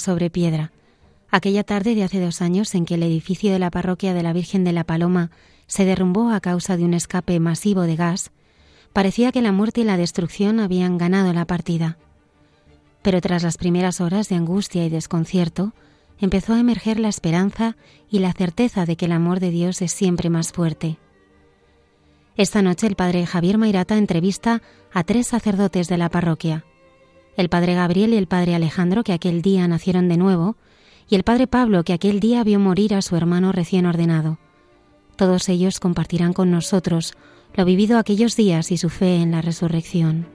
Sobre piedra. Aquella tarde de hace dos años en que el edificio de la parroquia de la Virgen de la Paloma se derrumbó a causa de un escape masivo de gas, parecía que la muerte y la destrucción habían ganado la partida. Pero tras las primeras horas de angustia y desconcierto, empezó a emerger la esperanza y la certeza de que el amor de Dios es siempre más fuerte. Esta noche el padre Javier Mairata entrevista a tres sacerdotes de la parroquia el padre Gabriel y el padre Alejandro, que aquel día nacieron de nuevo, y el padre Pablo, que aquel día vio morir a su hermano recién ordenado. Todos ellos compartirán con nosotros lo vivido aquellos días y su fe en la resurrección.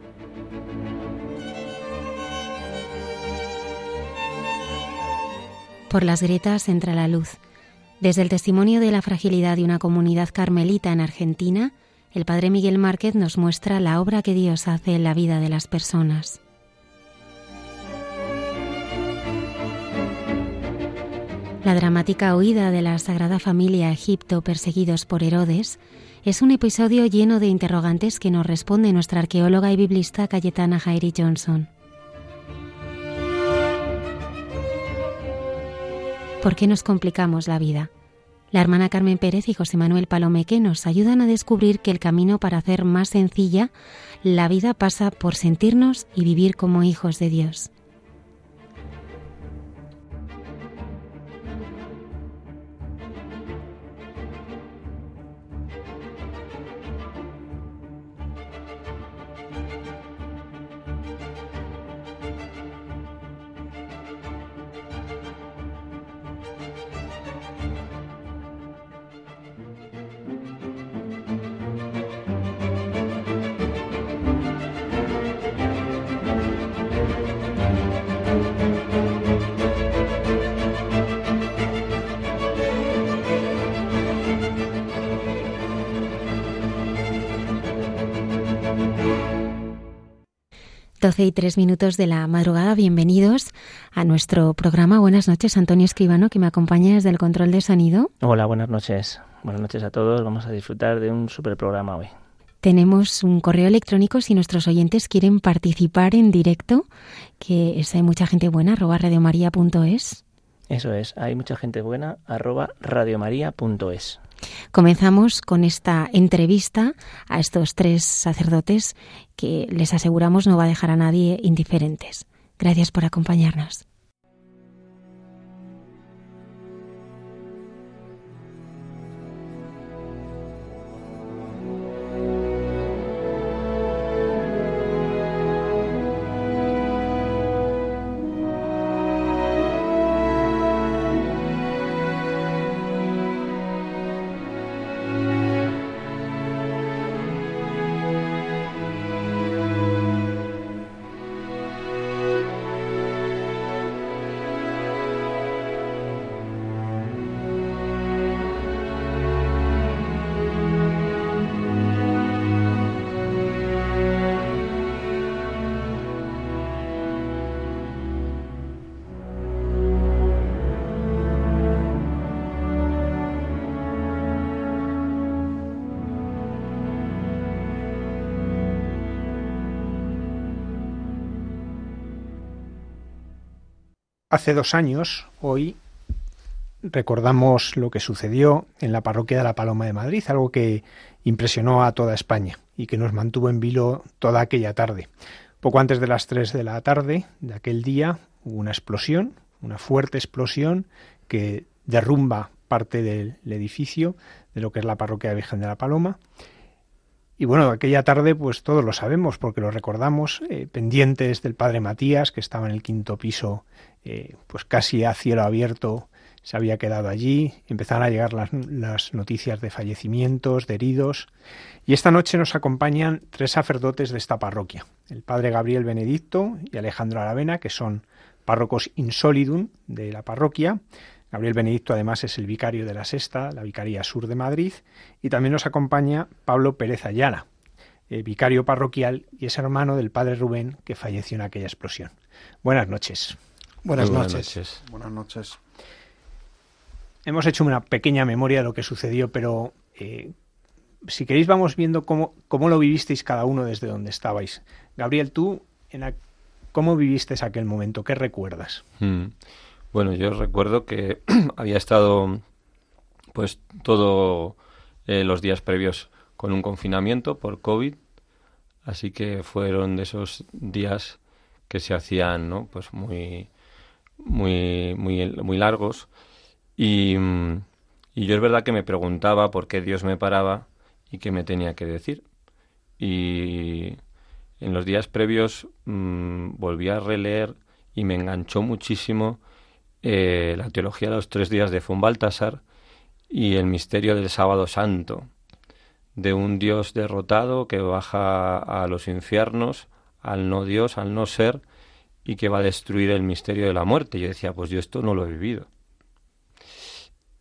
Por las grietas entra la luz. Desde el testimonio de la fragilidad de una comunidad carmelita en Argentina, el padre Miguel Márquez nos muestra la obra que Dios hace en la vida de las personas. La dramática huida de la Sagrada Familia a Egipto perseguidos por Herodes es un episodio lleno de interrogantes que nos responde nuestra arqueóloga y biblista Cayetana Jairi Johnson. ¿Por qué nos complicamos la vida? La hermana Carmen Pérez y José Manuel Palomeque nos ayudan a descubrir que el camino para hacer más sencilla la vida pasa por sentirnos y vivir como hijos de Dios. Y tres minutos de la madrugada. Bienvenidos a nuestro programa. Buenas noches, Antonio Escribano, que me acompaña desde el control de sonido. Hola, buenas noches. Buenas noches a todos. Vamos a disfrutar de un super programa hoy. Tenemos un correo electrónico si nuestros oyentes quieren participar en directo, que es hay mucha gente buena, arroba radiomaria.es. Eso es, hay mucha gente buena, arroba radiomaria.es. Comenzamos con esta entrevista a estos tres sacerdotes que les aseguramos no va a dejar a nadie indiferentes. Gracias por acompañarnos. Hace dos años, hoy, recordamos lo que sucedió en la parroquia de la Paloma de Madrid, algo que impresionó a toda España y que nos mantuvo en vilo toda aquella tarde. Poco antes de las tres de la tarde de aquel día hubo una explosión, una fuerte explosión que derrumba parte del edificio de lo que es la parroquia Virgen de la Paloma. Y bueno, aquella tarde pues todos lo sabemos porque lo recordamos, eh, pendientes del padre Matías que estaba en el quinto piso eh, pues casi a cielo abierto se había quedado allí, empezaron a llegar las, noticias de fallecimientos, de heridos, y esta noche nos acompañan tres sacerdotes de esta parroquia, el padre Gabriel Benedicto y Alejandro Aravena, que son párrocos insolidum de la parroquia, Gabriel Benedicto además es el vicario de la Sexta, la Vicaría Sur de Madrid, y también nos acompaña Pablo Pérez Ayala, eh, vicario parroquial y es hermano del padre Rubén que falleció en aquella explosión. Buenas noches. Buenas, noches. Buenas noches. Hemos hecho una pequeña memoria de lo que sucedió, pero eh, si queréis vamos viendo cómo, cómo, lo vivisteis cada uno desde donde estabais. Gabriel, tú, en ¿cómo viviste aquel momento? ¿Qué recuerdas? Mm. Bueno, yo recuerdo que había estado pues todo eh, los días previos con un confinamiento por COVID, así que fueron de esos días que se hacían, ¿no? Pues muy muy muy muy largos y, y yo es verdad que me preguntaba por qué Dios me paraba y qué me tenía que decir. Y en los días previos mmm, volví a releer y me enganchó muchísimo eh, la teología de los tres días de von Baltasar y el misterio del sábado santo, de un Dios derrotado que baja a los infiernos, al no Dios, al no ser, y que va a destruir el misterio de la muerte. Yo decía, pues yo esto no lo he vivido.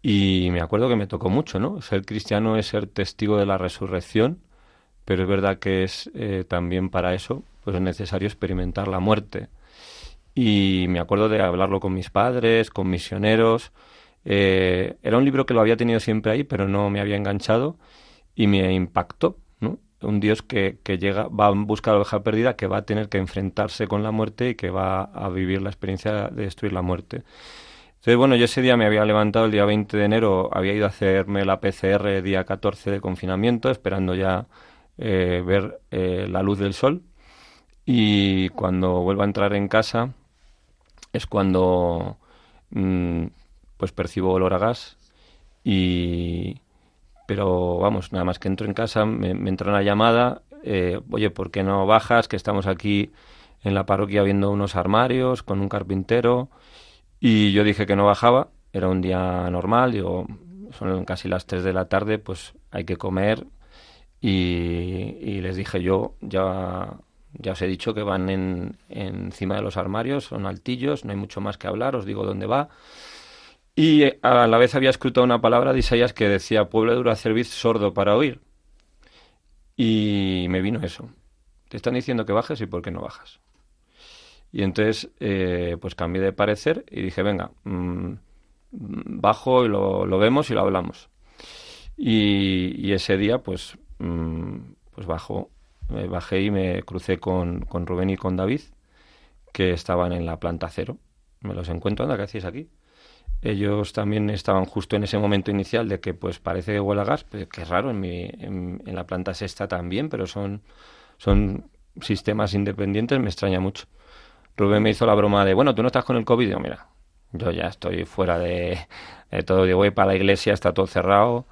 Y me acuerdo que me tocó mucho, ¿no? Ser cristiano es ser testigo de la resurrección, pero es verdad que es eh, también para eso, pues es necesario experimentar la muerte y me acuerdo de hablarlo con mis padres, con misioneros. Eh, era un libro que lo había tenido siempre ahí, pero no me había enganchado y me impactó, ¿no? Un Dios que, que llega, va en busca de la oveja perdida, que va a tener que enfrentarse con la muerte y que va a vivir la experiencia de destruir la muerte. Entonces, bueno, yo ese día me había levantado el día 20 de enero, había ido a hacerme la PCR día 14 de confinamiento, esperando ya eh, ver eh, la luz del sol. Y cuando vuelvo a entrar en casa, es cuando mm, pues percibo olor a gas y pero vamos nada más que entro en casa me, entra una llamada eh, oye por qué no bajas que estamos aquí en la parroquia viendo unos armarios con un carpintero y yo dije que no bajaba era un día normal digo son casi las 3 de la tarde pues hay que comer. Y, y les dije yo ya ya os he dicho que van en, encima de los armarios, son altillos, no hay mucho más que hablar, os digo dónde va. Y eh, a la vez había escrito una palabra de Isaías que decía, pueblo de cerviz sordo para oír. Y me vino eso. Te están diciendo que bajes y por qué no bajas. Y entonces, eh, pues cambié de parecer y dije, venga, mm, bajo y lo, vemos y lo hablamos. Y, ese día, pues, mm, pues bajo me bajé y me crucé con, con Rubén y con David, que estaban en la planta cero. Me los encuentro, anda, ¿qué hacéis aquí? Ellos también estaban justo en ese momento inicial de que pues parece que huele a gas, que es raro, en, mi, en, la planta sexta también, pero son, son sistemas independientes, me extraña mucho. Rubén me hizo la broma de, bueno, tú no estás con el COVID, digo, mira, yo ya estoy fuera de, de todo, digo, voy para la iglesia, está todo cerrado,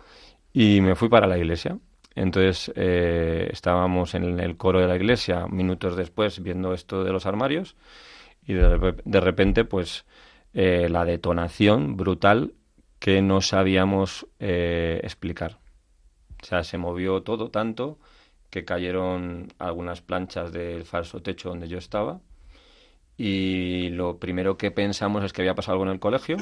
y me fui para la iglesia. Entonces eh, estábamos en el coro de la iglesia minutos después viendo esto de los armarios y de, repente pues eh, la detonación brutal que no sabíamos eh, explicar. O sea, se movió todo tanto que cayeron algunas planchas del falso techo donde yo estaba y lo primero que pensamos es que había pasado algo en el colegio.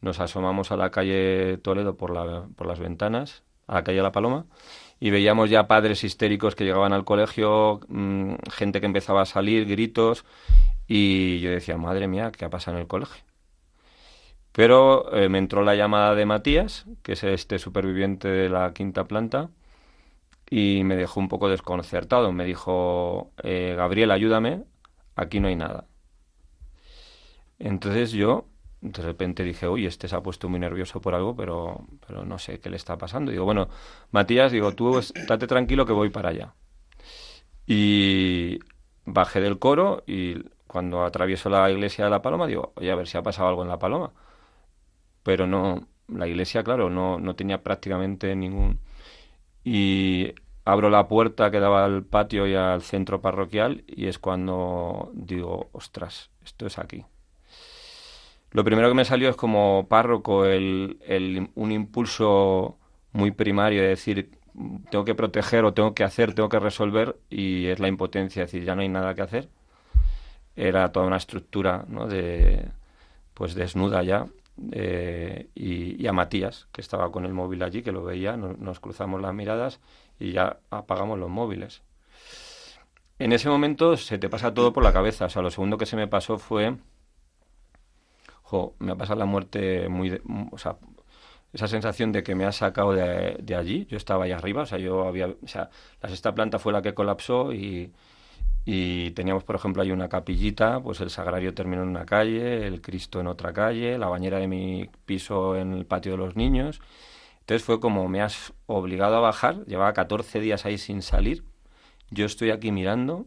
Nos asomamos a la calle Toledo por, la, por las ventanas, a la calle La Paloma, y veíamos ya padres histéricos que llegaban al colegio, mm, gente que empezaba a salir, gritos, y yo decía, madre mía, ¿qué ha pasado en el colegio? Pero eh, me entró la llamada de Matías, que es este superviviente de la quinta planta, y me dejó un poco desconcertado. Me dijo, eh, Gabriel, ayúdame, aquí no hay nada. Entonces yo de repente dije, uy, este se ha puesto muy nervioso por algo, pero, pero no sé qué le está pasando. digo, bueno, Matías, digo, tú estate tranquilo que voy para allá. Y bajé del coro y cuando atravieso la iglesia de la Paloma, digo, oye, a ver si ha pasado algo en la Paloma. Pero no, la iglesia, claro, no, no tenía prácticamente ningún... Y abro la puerta que daba al patio y al centro parroquial y es cuando digo, ostras, esto es aquí. Lo primero que me salió es como párroco el, el, un impulso muy primario de decir tengo que proteger o tengo que hacer, tengo que resolver y es la impotencia, es decir, ya no hay nada que hacer. Era toda una estructura ¿no? de pues desnuda ya eh, y, a Matías que estaba con el móvil allí que lo veía, nos cruzamos las miradas y ya apagamos los móviles. En ese momento se te pasa todo por la cabeza, o sea, lo segundo que se me pasó fue me ha pasado la muerte muy... o sea, esa sensación de que me ha sacado de, allí, yo estaba ahí arriba, o sea, yo había... O sea, la sexta planta fue la que colapsó y, y teníamos, por ejemplo, ahí una capillita, pues el sagrario terminó en una calle, el Cristo en otra calle, la bañera de mi piso en el patio de los niños. Entonces fue como me has obligado a bajar, llevaba 14 días ahí sin salir, yo estoy aquí mirando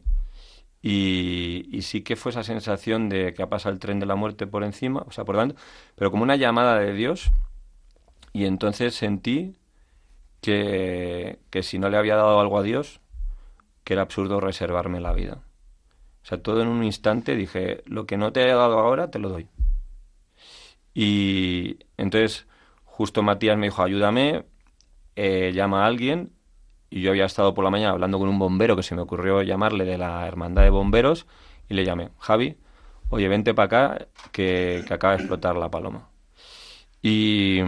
y, sí que fue esa sensación de que ha pasado el tren de la muerte por encima, o sea, por delante, pero como una llamada de Dios. Y entonces sentí que, que si no le había dado algo a Dios, que era absurdo reservarme la vida. O sea, todo en un instante dije, lo que no te haya dado ahora, te lo doy. Y entonces justo Matías me dijo, ayúdame, eh, llama a alguien y yo había estado por la mañana hablando con un bombero que se me ocurrió llamarle de la hermandad de bomberos y le llamé, Javi, oye, vente para acá que, acaba de explotar la paloma. Y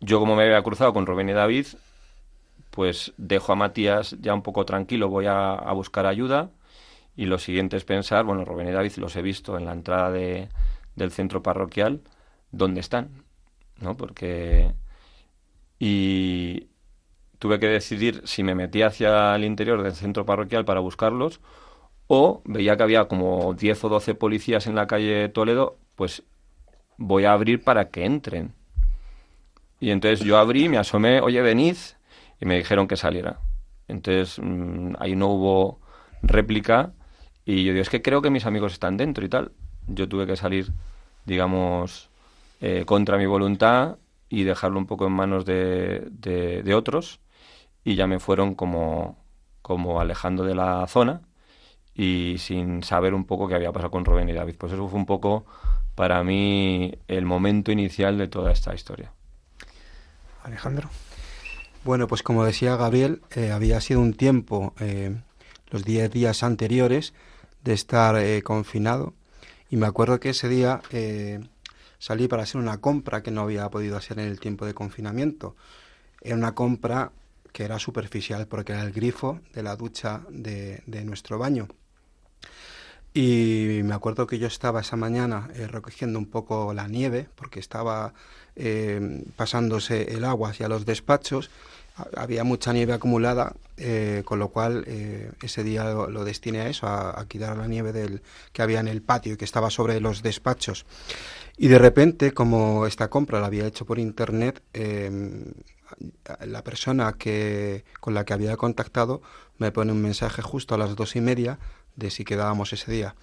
yo como me había cruzado con Rubén y David, pues dejo a Matías ya un poco tranquilo, voy a, buscar ayuda y lo siguiente es pensar, bueno, Rubén y David los he visto en la entrada de, del centro parroquial, ¿dónde están? ¿No? Porque... Y, tuve que decidir si me metía hacia el interior del centro parroquial para buscarlos o veía que había como 10 o 12 policías en la calle Toledo, pues voy a abrir para que entren. Y entonces yo abrí, me asomé, oye, venid, y me dijeron que saliera. Entonces mm, ahí no hubo réplica y yo digo, es que creo que mis amigos están dentro y tal. Yo tuve que salir, digamos, eh, contra mi voluntad y dejarlo un poco en manos de, de otros y ya me fueron como, como alejando de la zona y sin saber un poco qué había pasado con Rubén y David. Pues eso fue un poco para mí el momento inicial de toda esta historia. Alejandro. Bueno, pues como decía Gabriel, eh, había sido un tiempo, eh, los 10 días anteriores, de estar eh, confinado. Y me acuerdo que ese día salí para hacer una compra que no había podido hacer en el tiempo de confinamiento. Era una compra que era superficial porque era el grifo de la ducha de, nuestro baño. Y me acuerdo que yo estaba esa mañana recogiendo un poco la nieve porque estaba pasándose el agua hacia los despachos. Había mucha nieve acumulada, eh, con lo cual ese día lo, destiné a eso, a, quitar la nieve del, que había en el patio y que estaba sobre los despachos. Y de repente, como esta compra la había hecho por internet, la persona que, con la que había contactado me pone un mensaje justo a las dos y media de si quedábamos ese día.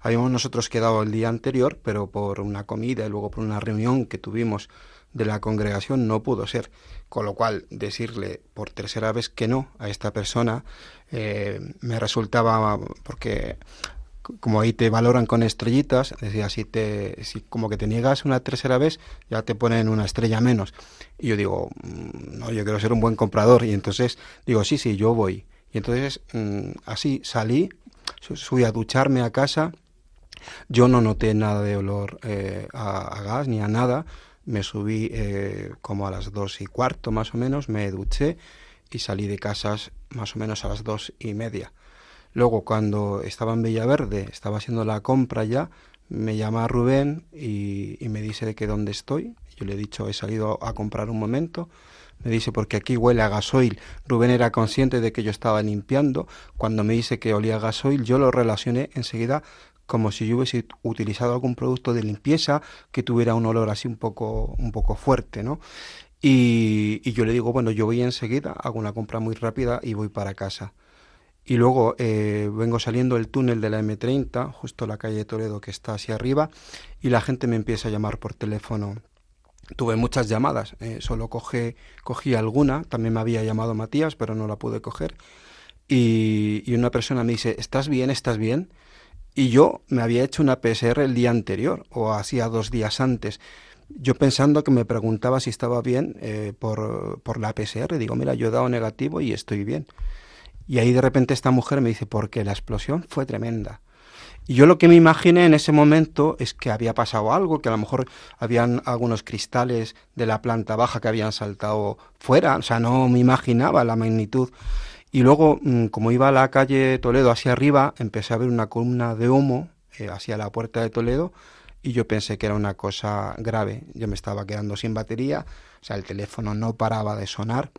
Habíamos nosotros quedado el día anterior, pero por una comida y luego por una reunión que tuvimos de la congregación no pudo ser. Con lo cual, decirle por tercera vez que no a esta persona eh, me resultaba, porque como ahí te valoran con estrellitas, decía, si te, si como que te niegas una tercera vez, ya te ponen una estrella menos. Y yo digo, mm, no, yo quiero ser un buen comprador. Y entonces digo, sí, sí, yo voy. Y entonces mm, así salí, fui a ducharme a casa. Yo no noté nada de olor eh, a, gas ni a nada. Me subí eh, como a las dos y cuarto más o menos, me duché y salí de casas más o menos a las dos y media Luego, cuando estaba en Villaverde, estaba haciendo la compra ya, me llama Rubén y, me dice de que dónde estoy. Yo le he dicho, he salido a comprar un momento. Me dice, porque aquí huele a gasoil. Rubén era consciente de que yo estaba limpiando. Cuando me dice que olía a gasoil, yo lo relacioné enseguida como si yo hubiese utilizado algún producto de limpieza que tuviera un olor así un poco, un poco fuerte, ¿no? Y, yo le digo, bueno, yo voy enseguida, hago una compra muy rápida y voy para casa. Y luego eh, vengo saliendo del túnel de la M30, justo la calle Toledo que está hacia arriba, y la gente me empieza a llamar por teléfono. Tuve muchas llamadas, eh, solo cogí, cogí alguna, también me había llamado Matías, pero no la pude coger. Y una persona me dice, ¿estás bien? ¿Estás bien? Y yo me había hecho una PSR el día anterior, o hacía dos días antes yo pensando que me preguntaba si estaba bien eh, por, por, la PCR, digo, mira, yo he dado negativo y estoy bien. Y ahí de repente esta mujer me dice, porque la explosión fue tremenda. Y yo lo que me imaginé en ese momento es que había pasado algo, que a lo mejor habían algunos cristales de la planta baja que habían saltado fuera, o sea, no me imaginaba la magnitud. Y luego, mm, como iba a la calle Toledo hacia arriba, empecé a ver una columna de humo eh, hacia la puerta de Toledo y yo pensé que era una cosa grave. Yo me estaba quedando sin batería, o sea, el teléfono no paraba de sonar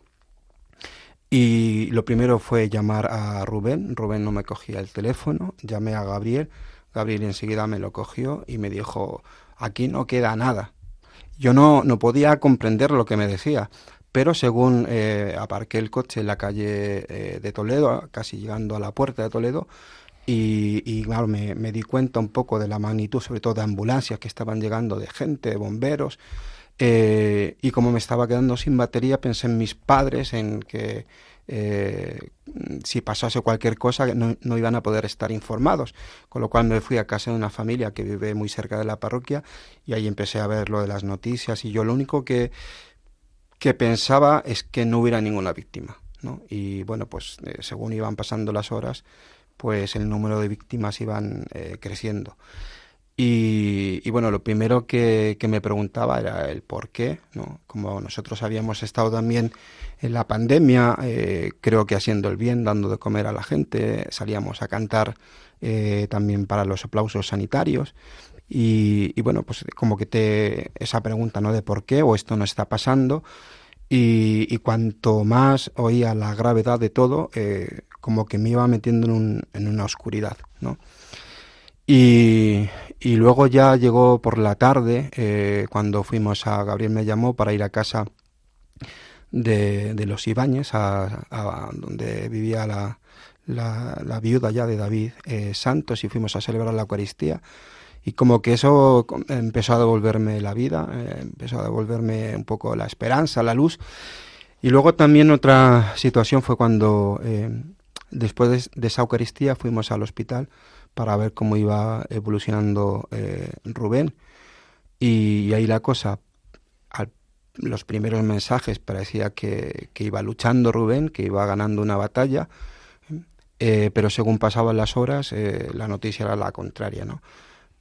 y lo primero fue llamar a Rubén. Rubén no me cogía el teléfono. Llamé a Gabriel. Gabriel enseguida me lo cogió y me dijo, aquí no queda nada. Yo no, no podía comprender lo que me decía, pero según eh, aparqué el coche en la calle eh, de Toledo, casi llegando a la puerta de Toledo, y, y claro, me, di cuenta un poco de la magnitud, sobre todo de ambulancias que estaban llegando, de gente, de bomberos, eh, y como me estaba quedando sin batería, pensé en mis padres, en que si pasase cualquier cosa no, no, iban a poder estar informados. Con lo cual me fui a casa de una familia que vive muy cerca de la parroquia y ahí empecé a ver lo de las noticias y yo lo único que, que pensaba es que no hubiera ninguna víctima. ¿no? Y bueno, pues eh, según iban pasando las horas, pues el número de víctimas iban eh, creciendo. Y, bueno, lo primero que, me preguntaba era el por qué, ¿no? Como nosotros habíamos estado también en la pandemia, eh, creo que haciendo el bien, dando de comer a la gente, salíamos a cantar también para los aplausos sanitarios. Y, y, bueno, pues como que te esa pregunta, ¿no? De por qué o esto no está pasando. Y, cuanto más oía la gravedad de todo, eh, como que me iba metiendo en, un, en una oscuridad, ¿no? Y, luego ya llegó por la tarde, eh, cuando fuimos a, Gabriel me llamó para ir a casa de, los Ibáñez, a, a, donde vivía la, viuda ya de David eh, Santos, y fuimos a celebrar la Eucaristía. Y como que eso empezó a devolverme la vida, eh, empezó a devolverme un poco la esperanza, la luz. Y luego también otra situación fue cuando, eh, después de, esa Eucaristía, fuimos al hospital para ver cómo iba evolucionando eh, Rubén. Y, y, ahí la cosa, los primeros mensajes parecía que, iba luchando Rubén, que iba ganando una batalla, pero según pasaban las horas, la noticia era la contraria, ¿no?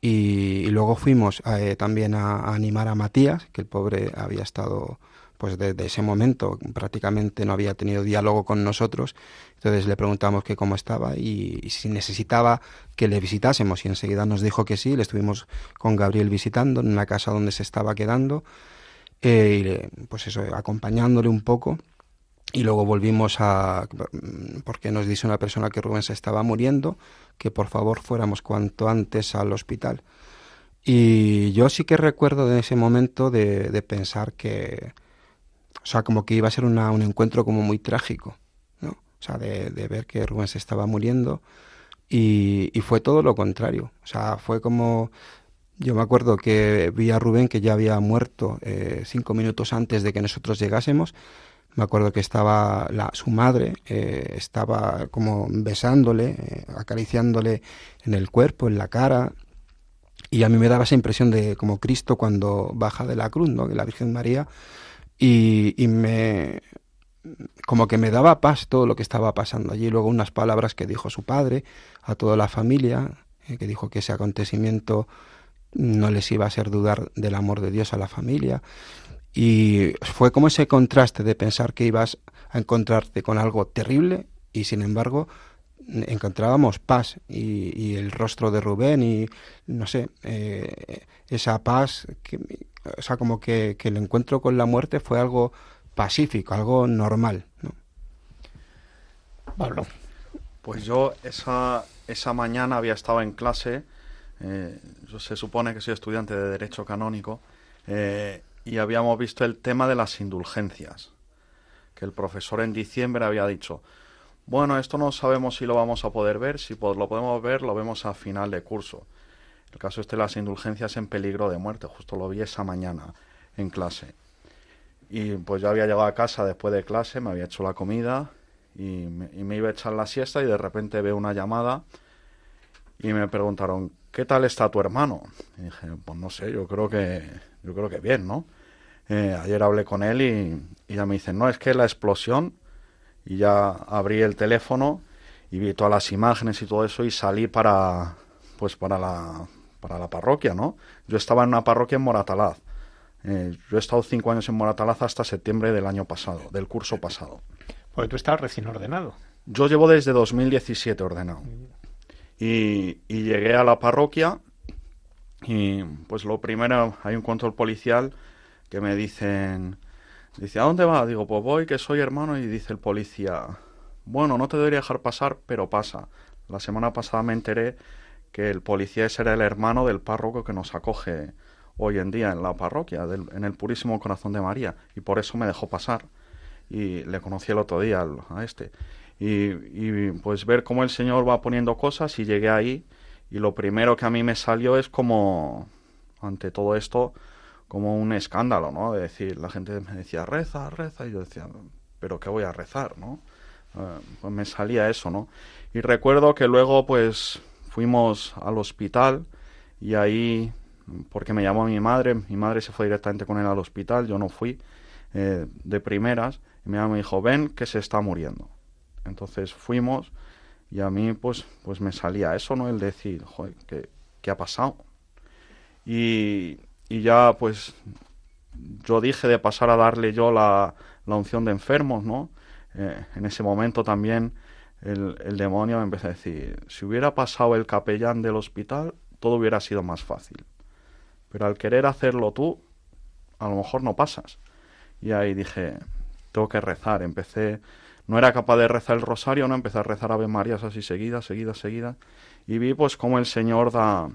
Y, luego fuimos eh, también a, animar a Matías, que el pobre había estado pues desde ese momento prácticamente no había tenido diálogo con nosotros. Entonces le preguntamos que cómo estaba y, si necesitaba que le visitásemos y enseguida nos dijo que sí. Le estuvimos con Gabriel visitando en una casa donde se estaba quedando eh, pues eso, acompañándole un poco. Y luego volvimos a, porque nos dice una persona que Rubén se estaba muriendo, que por favor fuéramos cuanto antes al hospital. Y yo sí que recuerdo de ese momento de, de pensar que, o sea, como que iba a ser una, un encuentro como muy trágico, ¿no? O sea, de, de ver que Rubén se estaba muriendo y, y, fue todo lo contrario. O sea, fue como... Yo me acuerdo que vi a Rubén que ya había muerto eh, cinco minutos antes de que nosotros llegásemos. Me acuerdo que estaba la, su madre, eh, estaba como besándole, eh, acariciándole en el cuerpo, en la cara. Y a mí me daba esa impresión de como Cristo cuando baja de la cruz, ¿no? Que la Virgen María y, y, me como que me daba paz todo lo que estaba pasando allí. Luego unas palabras que dijo su padre a toda la familia, eh, que dijo que ese acontecimiento no les iba a hacer dudar del amor de Dios a la familia. Y fue como ese contraste de pensar que ibas a encontrarte con algo terrible y sin embargo encontrábamos paz y, y el rostro de Rubén y no sé, eh, esa paz que, o sea, como que, que, el encuentro con la muerte fue algo pacífico, algo normal. ¿no? Pablo. Pues yo esa, esa mañana había estado en clase Eh, yo se supone que soy estudiante de Derecho Canónico eh, y habíamos visto el tema de las indulgencias, que el profesor en diciembre había dicho, bueno, esto no sabemos si lo vamos a poder ver, si lo podemos ver, lo vemos a final de curso. El caso este de las indulgencias en peligro de muerte, justo lo vi esa mañana en clase. Y pues yo había llegado a casa después de clase, me había hecho la comida y me, iba a echar la siesta y de repente veo una llamada y me preguntaron, ¿qué tal está tu hermano? Y dije, pues no sé, yo creo que, yo creo que bien, ¿no? Eh, ayer hablé con él y, ya me dicen, no, es que la explosión, y ya abrí el teléfono y vi todas las imágenes y todo eso y salí para, pues para la, para la parroquia, ¿no? Yo estaba en una parroquia en Moratalaz. Eh, yo he estado cinco años en Moratalaz hasta septiembre del año pasado, del curso pasado. Porque tú estás recién ordenado. Yo llevo desde 2017 ordenado. Y, y llegué a la parroquia y pues lo primero, hay un control policial que me dicen, dice, ¿a dónde va? Digo, pues voy, que soy hermano, y dice el policía, bueno, no te debería dejar pasar, pero pasa. La semana pasada me enteré que el policía ese era el hermano del párroco que nos acoge hoy en día en la parroquia, en el Purísimo Corazón de María, y por eso me dejó pasar. Y le conocí el otro día a este. Y, y pues ver cómo el Señor va poniendo cosas y llegué ahí y lo primero que a mí me salió es como, ante todo esto, como un escándalo, ¿no? De decir, la gente me decía, reza, reza, y yo decía, pero ¿qué voy a rezar, no? Eh, pues me salía eso, ¿no? Y recuerdo que luego, pues, fuimos al hospital y ahí, porque me llamó mi madre, mi madre se fue directamente con él al hospital, yo no fui eh, de primeras, y mi mamá me dijo, ven que se está muriendo. Entonces fuimos y a mí pues, pues me salía eso, ¿no? El decir, joder, ¿qué, qué ha pasado? Y, y ya pues yo dije de pasar a darle yo la, la unción de enfermos, ¿no? Eh, en ese momento también el, el, demonio me empezó a decir, si hubiera pasado el capellán del hospital, todo hubiera sido más fácil. Pero al querer hacerlo tú, a lo mejor no pasas. Y ahí dije, tengo que rezar. Empecé, no era capaz de rezar el rosario, no empecé a rezar Ave Marías así seguidas, seguidas, seguidas. Y vi pues cómo el Señor da,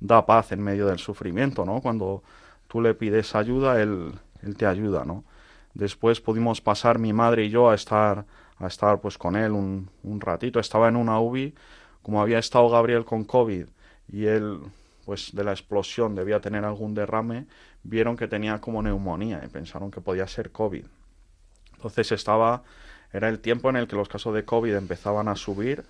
da paz en medio del sufrimiento, ¿no? Cuando tú le pides ayuda, él, él te ayuda, ¿no? Después pudimos pasar mi madre y yo a estar, a estar pues con él un, un ratito. Estaba en una UBI, como había estado Gabriel con COVID y él, pues de la explosión debía tener algún derrame, vieron que tenía como neumonía y pensaron que podía ser COVID. Entonces estaba, era el tiempo en el que los casos de COVID empezaban a subir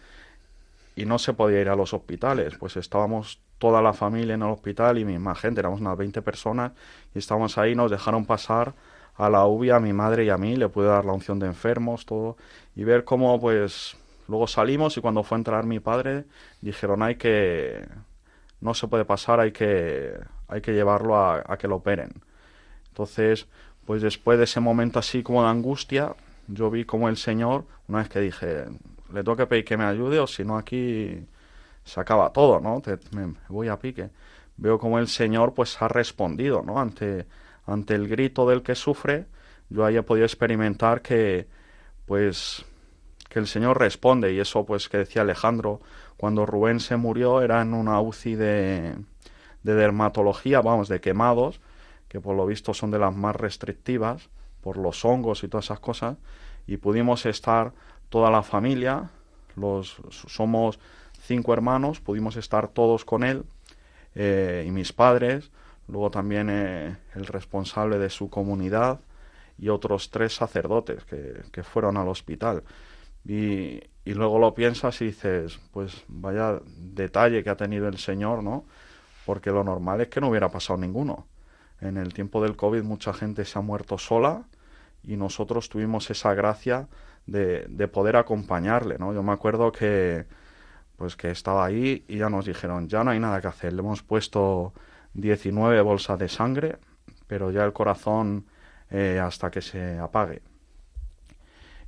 y no se podía ir a los hospitales. Pues estábamos toda la familia en el hospital y misma gente, éramos unas 20 personas y estábamos ahí, nos dejaron pasar a la UBI a mi madre y a mí, le pude dar la unción de enfermos, todo, y ver cómo pues luego salimos y cuando fue a entrar mi padre dijeron hay que no se puede pasar, hay que hay que llevarlo a, a que lo operen. Entonces, pues después de ese momento así como de angustia, yo vi como el Señor, una vez que dije, le tengo que pedir que me ayude o si no aquí se acaba todo, ¿no? me, voy a pique. Veo como el Señor pues ha respondido, ¿no? Ante, ante el grito del que sufre, yo ahí he podido experimentar que pues que el Señor responde y eso pues que decía Alejandro cuando Rubén se murió era en una UCI de, de dermatología, vamos, de quemados, que por lo visto son de las más restrictivas por los hongos y todas esas cosas y pudimos estar toda la familia, los somos cinco hermanos, pudimos estar todos con él eh, y mis padres, luego también eh, el responsable de su comunidad y otros tres sacerdotes que, que fueron al hospital. Y, y, luego lo piensas y dices, pues vaya detalle que ha tenido el Señor, ¿no? Porque lo normal es que no hubiera pasado ninguno. En el tiempo del COVID mucha gente se ha muerto sola y nosotros tuvimos esa gracia de, de poder acompañarle, ¿no? Yo me acuerdo que, pues que estaba ahí y ya nos dijeron, ya no hay nada que hacer, le hemos puesto 19 bolsas de sangre, pero ya el corazón eh, hasta que se apague.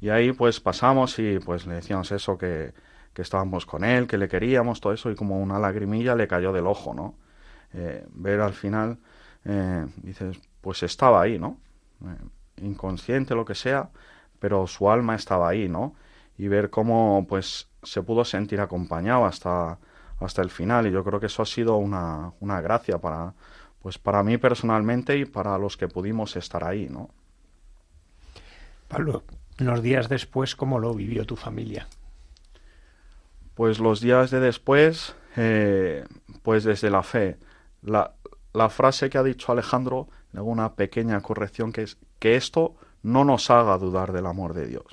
Y ahí pues pasamos y pues le decíamos eso, que, que estábamos con él, que le queríamos, todo eso, y como una lagrimilla le cayó del ojo, ¿no? Eh, ver al final, eh, dices, pues estaba ahí, ¿no? Inconsciente, lo que sea, pero su alma estaba ahí, ¿no? Y ver cómo pues se pudo sentir acompañado hasta, hasta el final y yo creo que eso ha sido una, una gracia para, pues para mí personalmente y para los que pudimos estar ahí, ¿no? Pablo, unos días después, ¿cómo lo vivió tu familia? Pues los días de después, eh, pues desde la fe. La, la frase que ha dicho Alejandro, hago una pequeña corrección, que es que esto no nos haga dudar del amor de Dios.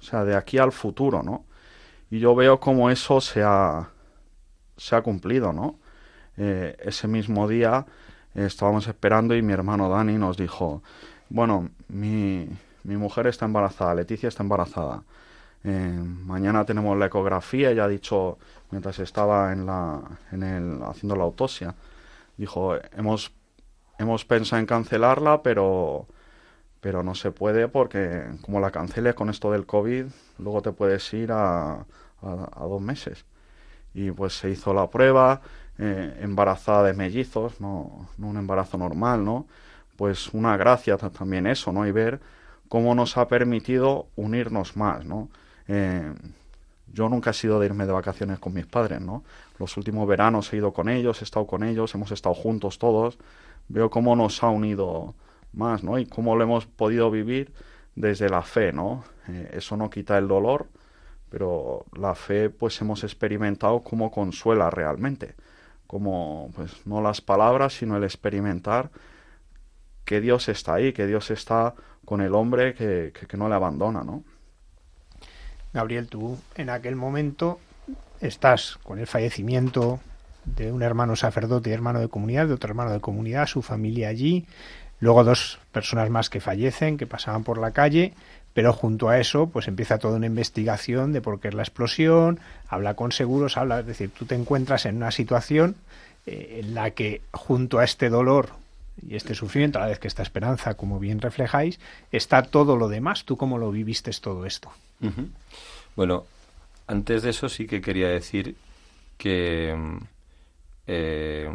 O sea, de aquí al futuro, ¿no? Y yo veo cómo eso se ha, se ha cumplido, ¿no? Eh, ese mismo día eh, estábamos esperando y mi hermano Dani nos dijo, bueno, mi, mi mujer está embarazada, Leticia está embarazada. Eh, mañana tenemos la ecografía, ella ha dicho, mientras estaba en la, en el, haciendo la autopsia, dijo, hemos, hemos pensado en cancelarla, pero, pero no se puede porque como la canceles con esto del COVID, luego te puedes ir a, a, dos meses. Y pues se hizo la prueba, eh, embarazada de mellizos, no, no un embarazo normal, ¿no? Pues una gracia también eso, ¿no? Y ver cómo nos ha permitido unirnos más, ¿no? Eh, yo nunca he sido de irme de vacaciones con mis padres, ¿no? Los últimos veranos he ido con ellos, he estado con ellos, hemos estado juntos todos. Veo cómo nos ha unido más, ¿no? Y cómo lo hemos podido vivir desde la fe, ¿no? Eh, eso no quita el dolor, pero la fe, pues hemos experimentado cómo consuela realmente. Como, pues, no las palabras, sino el experimentar que Dios está ahí, que Dios está con el hombre que, que no le abandona, ¿no? Gabriel, tú en aquel momento estás con el fallecimiento de un hermano sacerdote y hermano de comunidad, de otro hermano de comunidad, su familia allí, luego dos personas más que fallecen, que pasaban por la calle, pero junto a eso, pues empieza toda una investigación de por qué es la explosión, habla con seguros, habla, es decir, tú te encuentras en una situación eh, en la que junto a este dolor y este sufrimiento, a la vez que esta esperanza, como bien reflejáis, está todo lo demás. ¿Tú cómo lo viviste todo esto? Bueno, antes de eso sí que quería decir que eh,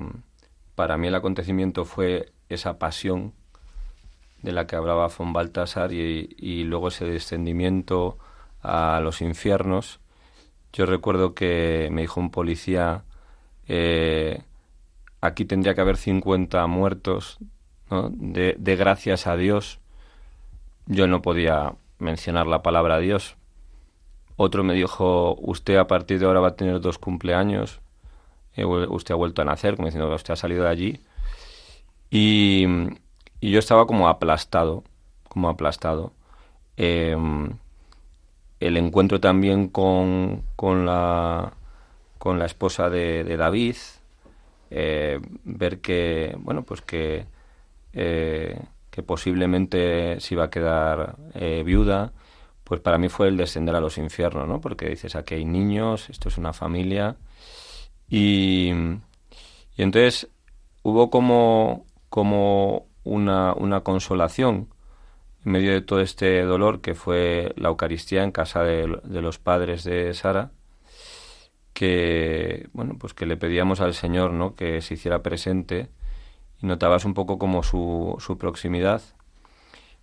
para mí el acontecimiento fue esa pasión de la que hablaba von Baltasar y, luego ese descendimiento a los infiernos. Yo recuerdo que me dijo un policía, eh, aquí tendría que haber 50 muertos, de, gracias a Dios. Yo no podía mencionar la palabra Dios. Otro me dijo, usted a partir de ahora va a tener dos cumpleaños, eh, usted ha vuelto a nacer, como diciendo, usted ha salido de allí. Y, yo estaba como aplastado, como aplastado. Em, el encuentro también con, con, la, con la esposa de, David, eh, ver que, bueno, pues que eh, que posiblemente se iba a quedar eh, viuda, pues para mí fue el descender a los infiernos, ¿no? Porque dices, aquí hay niños, esto es una familia. Y, y entonces hubo como, como una, una consolación en medio de todo este dolor que fue la Eucaristía en casa de, los padres de Sara, que bueno, pues que le pedíamos al Señor, ¿no? que se hiciera presente y notabas un poco como su, su proximidad.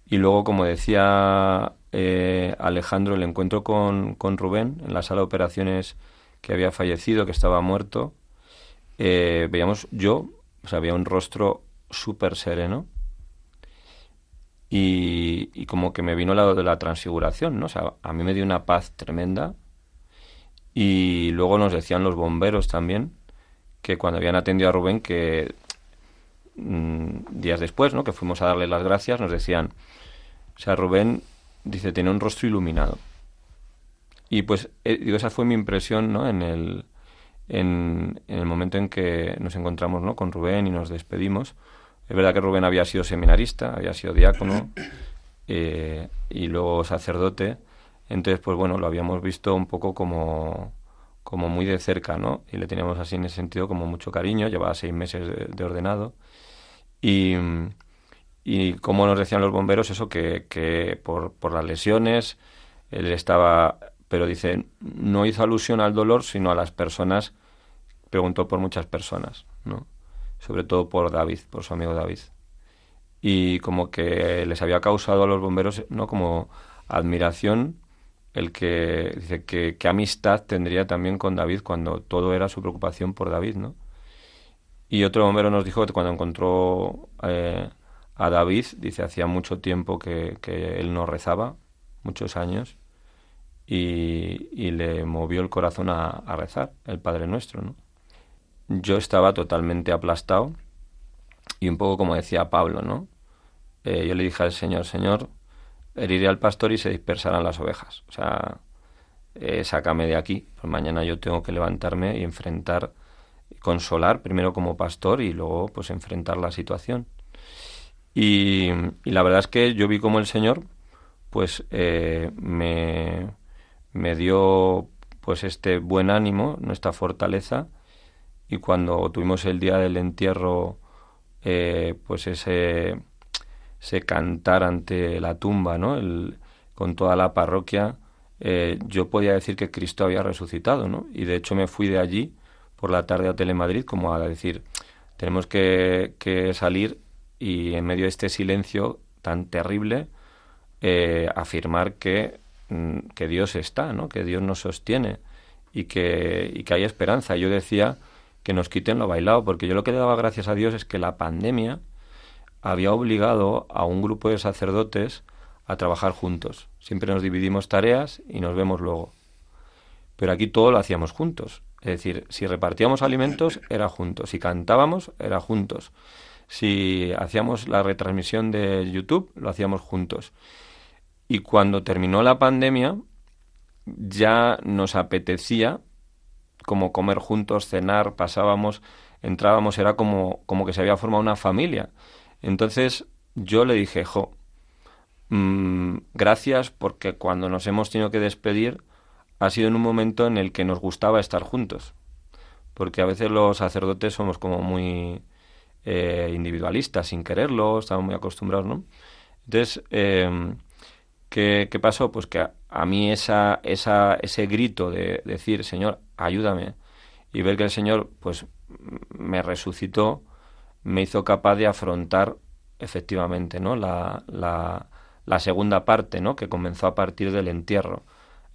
Y luego, como decía eh, Alejandro, el encuentro con, con, Rubén en la sala de operaciones que había fallecido, que estaba muerto, eh, veíamos yo, o sea, había un rostro súper sereno y, como que me vino lado de la transfiguración, ¿no? O sea, a mí me dio una paz tremenda y luego nos decían los bomberos también que cuando habían atendido a Rubén que Mm, días después, ¿no? que fuimos a darle las gracias, nos decían, o sea, Rubén dice, tiene un rostro iluminado. Y pues, eh, digo, esa fue mi impresión, ¿no? En el, en, el momento en que nos encontramos, ¿no? Con Rubén y nos despedimos. Es verdad que Rubén había sido seminarista, había sido diácono eh, y luego sacerdote. Entonces, pues bueno, lo habíamos visto un poco como, como muy de cerca, ¿no? Y le teníamos así en ese sentido como mucho cariño. Llevaba seis meses de ordenado. Y, y como nos decían los bomberos, eso que, que por, por las lesiones, él estaba, pero dice, no hizo alusión al dolor, sino a las personas, preguntó por muchas personas, ¿no? Sobre todo por David, por su amigo David. Y como que les había causado a los bomberos, ¿no? Como admiración el que dice que qué amistad tendría también con David cuando todo era su preocupación por David, ¿no? Y otro bombero nos dijo que cuando encontró eh, a David, dice, hacía mucho tiempo que, él no rezaba, muchos años, y, le movió el corazón a, rezar, el Padre Nuestro, ¿no? Yo estaba totalmente aplastado y un poco como decía Pablo, ¿no? Eh, yo le dije al Señor, Señor, heriré al pastor y se dispersarán las ovejas. O sea, eh, sácame de aquí, pues mañana yo tengo que levantarme y enfrentar consolar primero como pastor y luego pues enfrentar la situación. Y, la verdad es que yo vi como el Señor pues eh, me, me dio pues este buen ánimo, nuestra fortaleza y cuando tuvimos el día del entierro eh, pues ese, cantar ante la tumba, ¿no? El, con toda la parroquia, eh, yo podía decir que Cristo había resucitado, ¿no? Y de hecho me fui de allí por la tarde a Telemadrid como a decir, tenemos que, salir y en medio de este silencio tan terrible, eh, afirmar que, mm, que, Dios está, ¿no? que Dios nos sostiene y que, y que hay esperanza. Yo decía que nos quiten lo bailado, porque yo lo que daba gracias a Dios es que la pandemia había obligado a un grupo de sacerdotes a trabajar juntos. Siempre nos dividimos tareas y nos vemos luego. Pero aquí todo lo hacíamos juntos. Es decir, si repartíamos alimentos, era juntos. Si cantábamos, era juntos. Si hacíamos la retransmisión de YouTube, lo hacíamos juntos. Y cuando terminó la pandemia, ya nos apetecía como comer juntos, cenar, pasábamos, entrábamos, era como, como que se había formado una familia. Entonces yo le dije, jo, mm, gracias porque cuando nos hemos tenido que despedir, ha sido en un momento en el que nos gustaba estar juntos. Porque a veces los sacerdotes somos como muy eh, individualistas, sin quererlo, estamos muy acostumbrados, ¿no? Entonces, em, ¿qué, pasó? Pues que a, mí esa, esa, ese grito de, decir, Señor, ayúdame, y ver que el Señor, pues, me resucitó, me hizo capaz de afrontar efectivamente, ¿no? La, la, la segunda parte, ¿no? Que comenzó a partir del entierro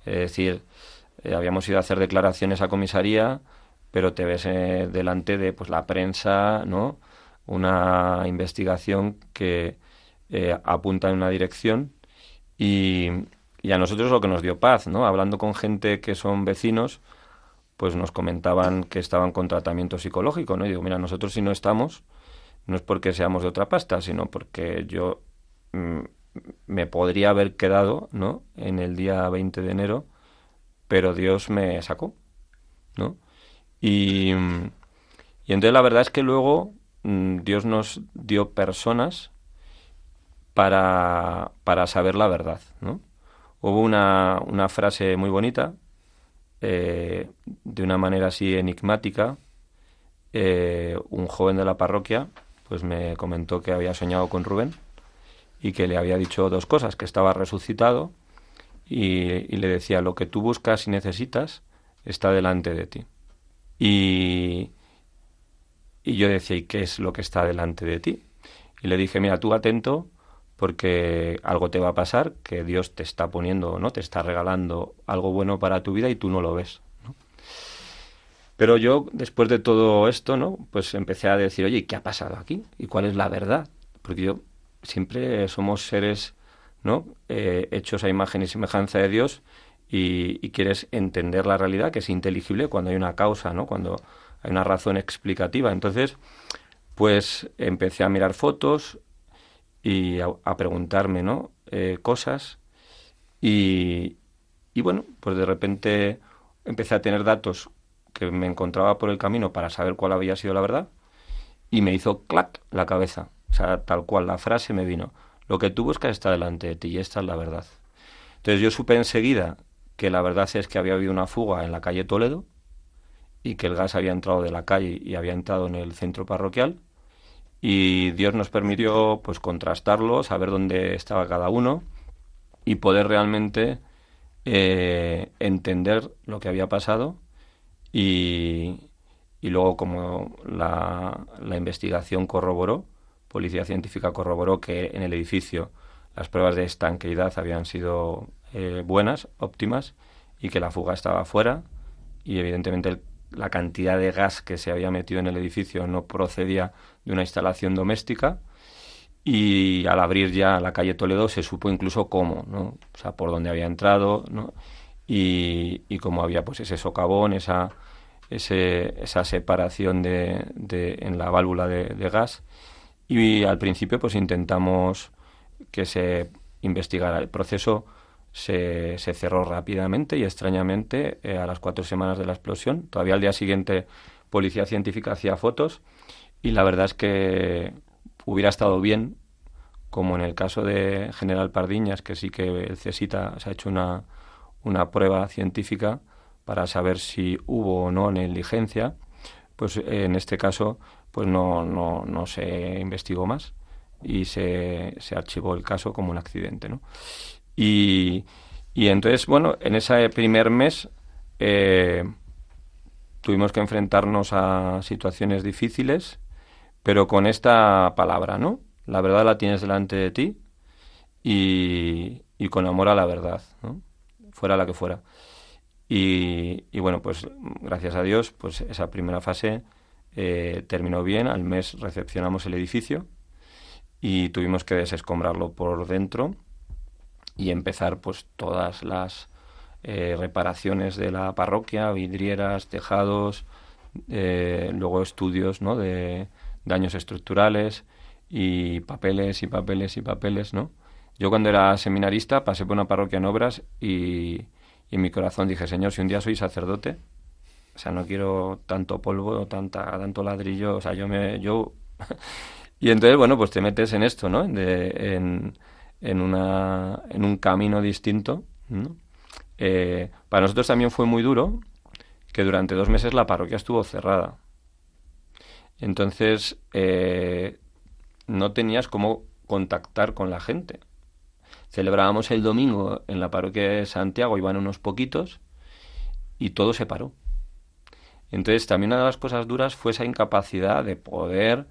es decir, eh, habíamos ido a hacer declaraciones a comisaría, pero te ves eh, delante de pues la prensa, ¿no? Una investigación que eh, apunta en una dirección y, y, a nosotros lo que nos dio paz, ¿no? Hablando con gente que son vecinos, pues nos comentaban que estaban con tratamiento psicológico, ¿no? Y digo, mira, nosotros si no estamos, no es porque seamos de otra pasta, sino porque yo mm, me podría haber quedado, ¿no? En el día 20 de enero, pero Dios me sacó, ¿no? Y, y entonces la verdad es que luego mm, Dios nos dio personas para, para saber la verdad, ¿no? Hubo una, una frase muy bonita, eh, de una manera así enigmática, eh, un joven de la parroquia pues me comentó que había soñado con Rubén y que le había dicho dos cosas, que estaba resucitado y, le decía, lo que tú buscas y necesitas está delante de ti. Y, y yo decía, ¿y qué es lo que está delante de ti? Y le dije, mira, tú atento porque algo te va a pasar, que Dios te está poniendo, ¿no? Te está regalando algo bueno para tu vida y tú no lo ves. Pero yo, después de todo esto, ¿no? Pues empecé a decir, oye, ¿qué ha pasado aquí? ¿Y cuál es la verdad? Porque yo siempre somos seres ¿no? Eh, hechos a imagen y semejanza de Dios y, quieres entender la realidad, que es inteligible cuando hay una causa, ¿no? cuando hay una razón explicativa. Entonces, pues empecé a mirar fotos y a, preguntarme ¿no? Eh, cosas y, y bueno, pues de repente empecé a tener datos que me encontraba por el camino para saber cuál había sido la verdad y me hizo clac la cabeza. O sea, tal cual la frase me vino. Lo que tú buscas está delante de ti y esta es la verdad. Entonces yo supe enseguida que la verdad es que había habido una fuga en la calle Toledo y que el gas había entrado de la calle y había entrado en el centro parroquial y Dios nos permitió pues contrastarlo, saber dónde estaba cada uno y poder realmente eh, entender lo que había pasado y, y luego como la, la investigación corroboró, Policía Científica corroboró que en el edificio las pruebas de estanqueidad habían sido eh, buenas, óptimas, y que la fuga estaba fuera y evidentemente la cantidad de gas que se había metido en el edificio no procedía de una instalación doméstica y al abrir ya la calle Toledo se supo incluso cómo, ¿no? O sea, por dónde había entrado, ¿no? Y, y cómo había pues ese socavón, esa, ese, esa separación de, de, en la válvula de, de gas y al principio pues intentamos que se investigara el proceso se, se cerró rápidamente y extrañamente eh, a las cuatro semanas de la explosión. Todavía al día siguiente Policía Científica hacía fotos y la verdad es que hubiera estado bien, como en el caso de General Pardiñas, que sí que el CESITA se ha hecho una, una prueba científica para saber si hubo o no negligencia, pues en este caso pues no, no, no se investigó más y se, se archivó el caso como un accidente, ¿no? Y, y entonces, bueno, en ese primer mes eh, tuvimos que enfrentarnos a situaciones difíciles, pero con esta palabra, ¿no? La verdad la tienes delante de ti y, y con amor a la verdad, ¿no? Fuera la que fuera. Y, y, bueno, pues gracias a Dios, pues esa primera fase eh, terminó bien. Al mes recepcionamos el edificio y tuvimos que desescombrarlo por dentro y empezar pues todas las eh, reparaciones de la parroquia, vidrieras, tejados, eh, luego estudios ¿no? de daños estructurales y papeles y papeles y papeles, ¿no? Yo cuando era seminarista pasé por una parroquia en obras y, y en mi corazón dije, Señor, si un día soy sacerdote, o sea, no quiero tanto polvo, tanta, tanto ladrillo, o sea, yo me... Yo... y entonces, bueno, pues te metes en esto, ¿no? De, en, en, una, en un camino distinto. Eh, para nosotros también fue muy duro que durante dos meses la parroquia estuvo cerrada. Entonces, eh, no tenías cómo contactar con la gente. Celebrábamos el domingo en la parroquia de Santiago, iban unos poquitos, y todo se paró. Entonces, también una de las cosas duras fue esa incapacidad de poder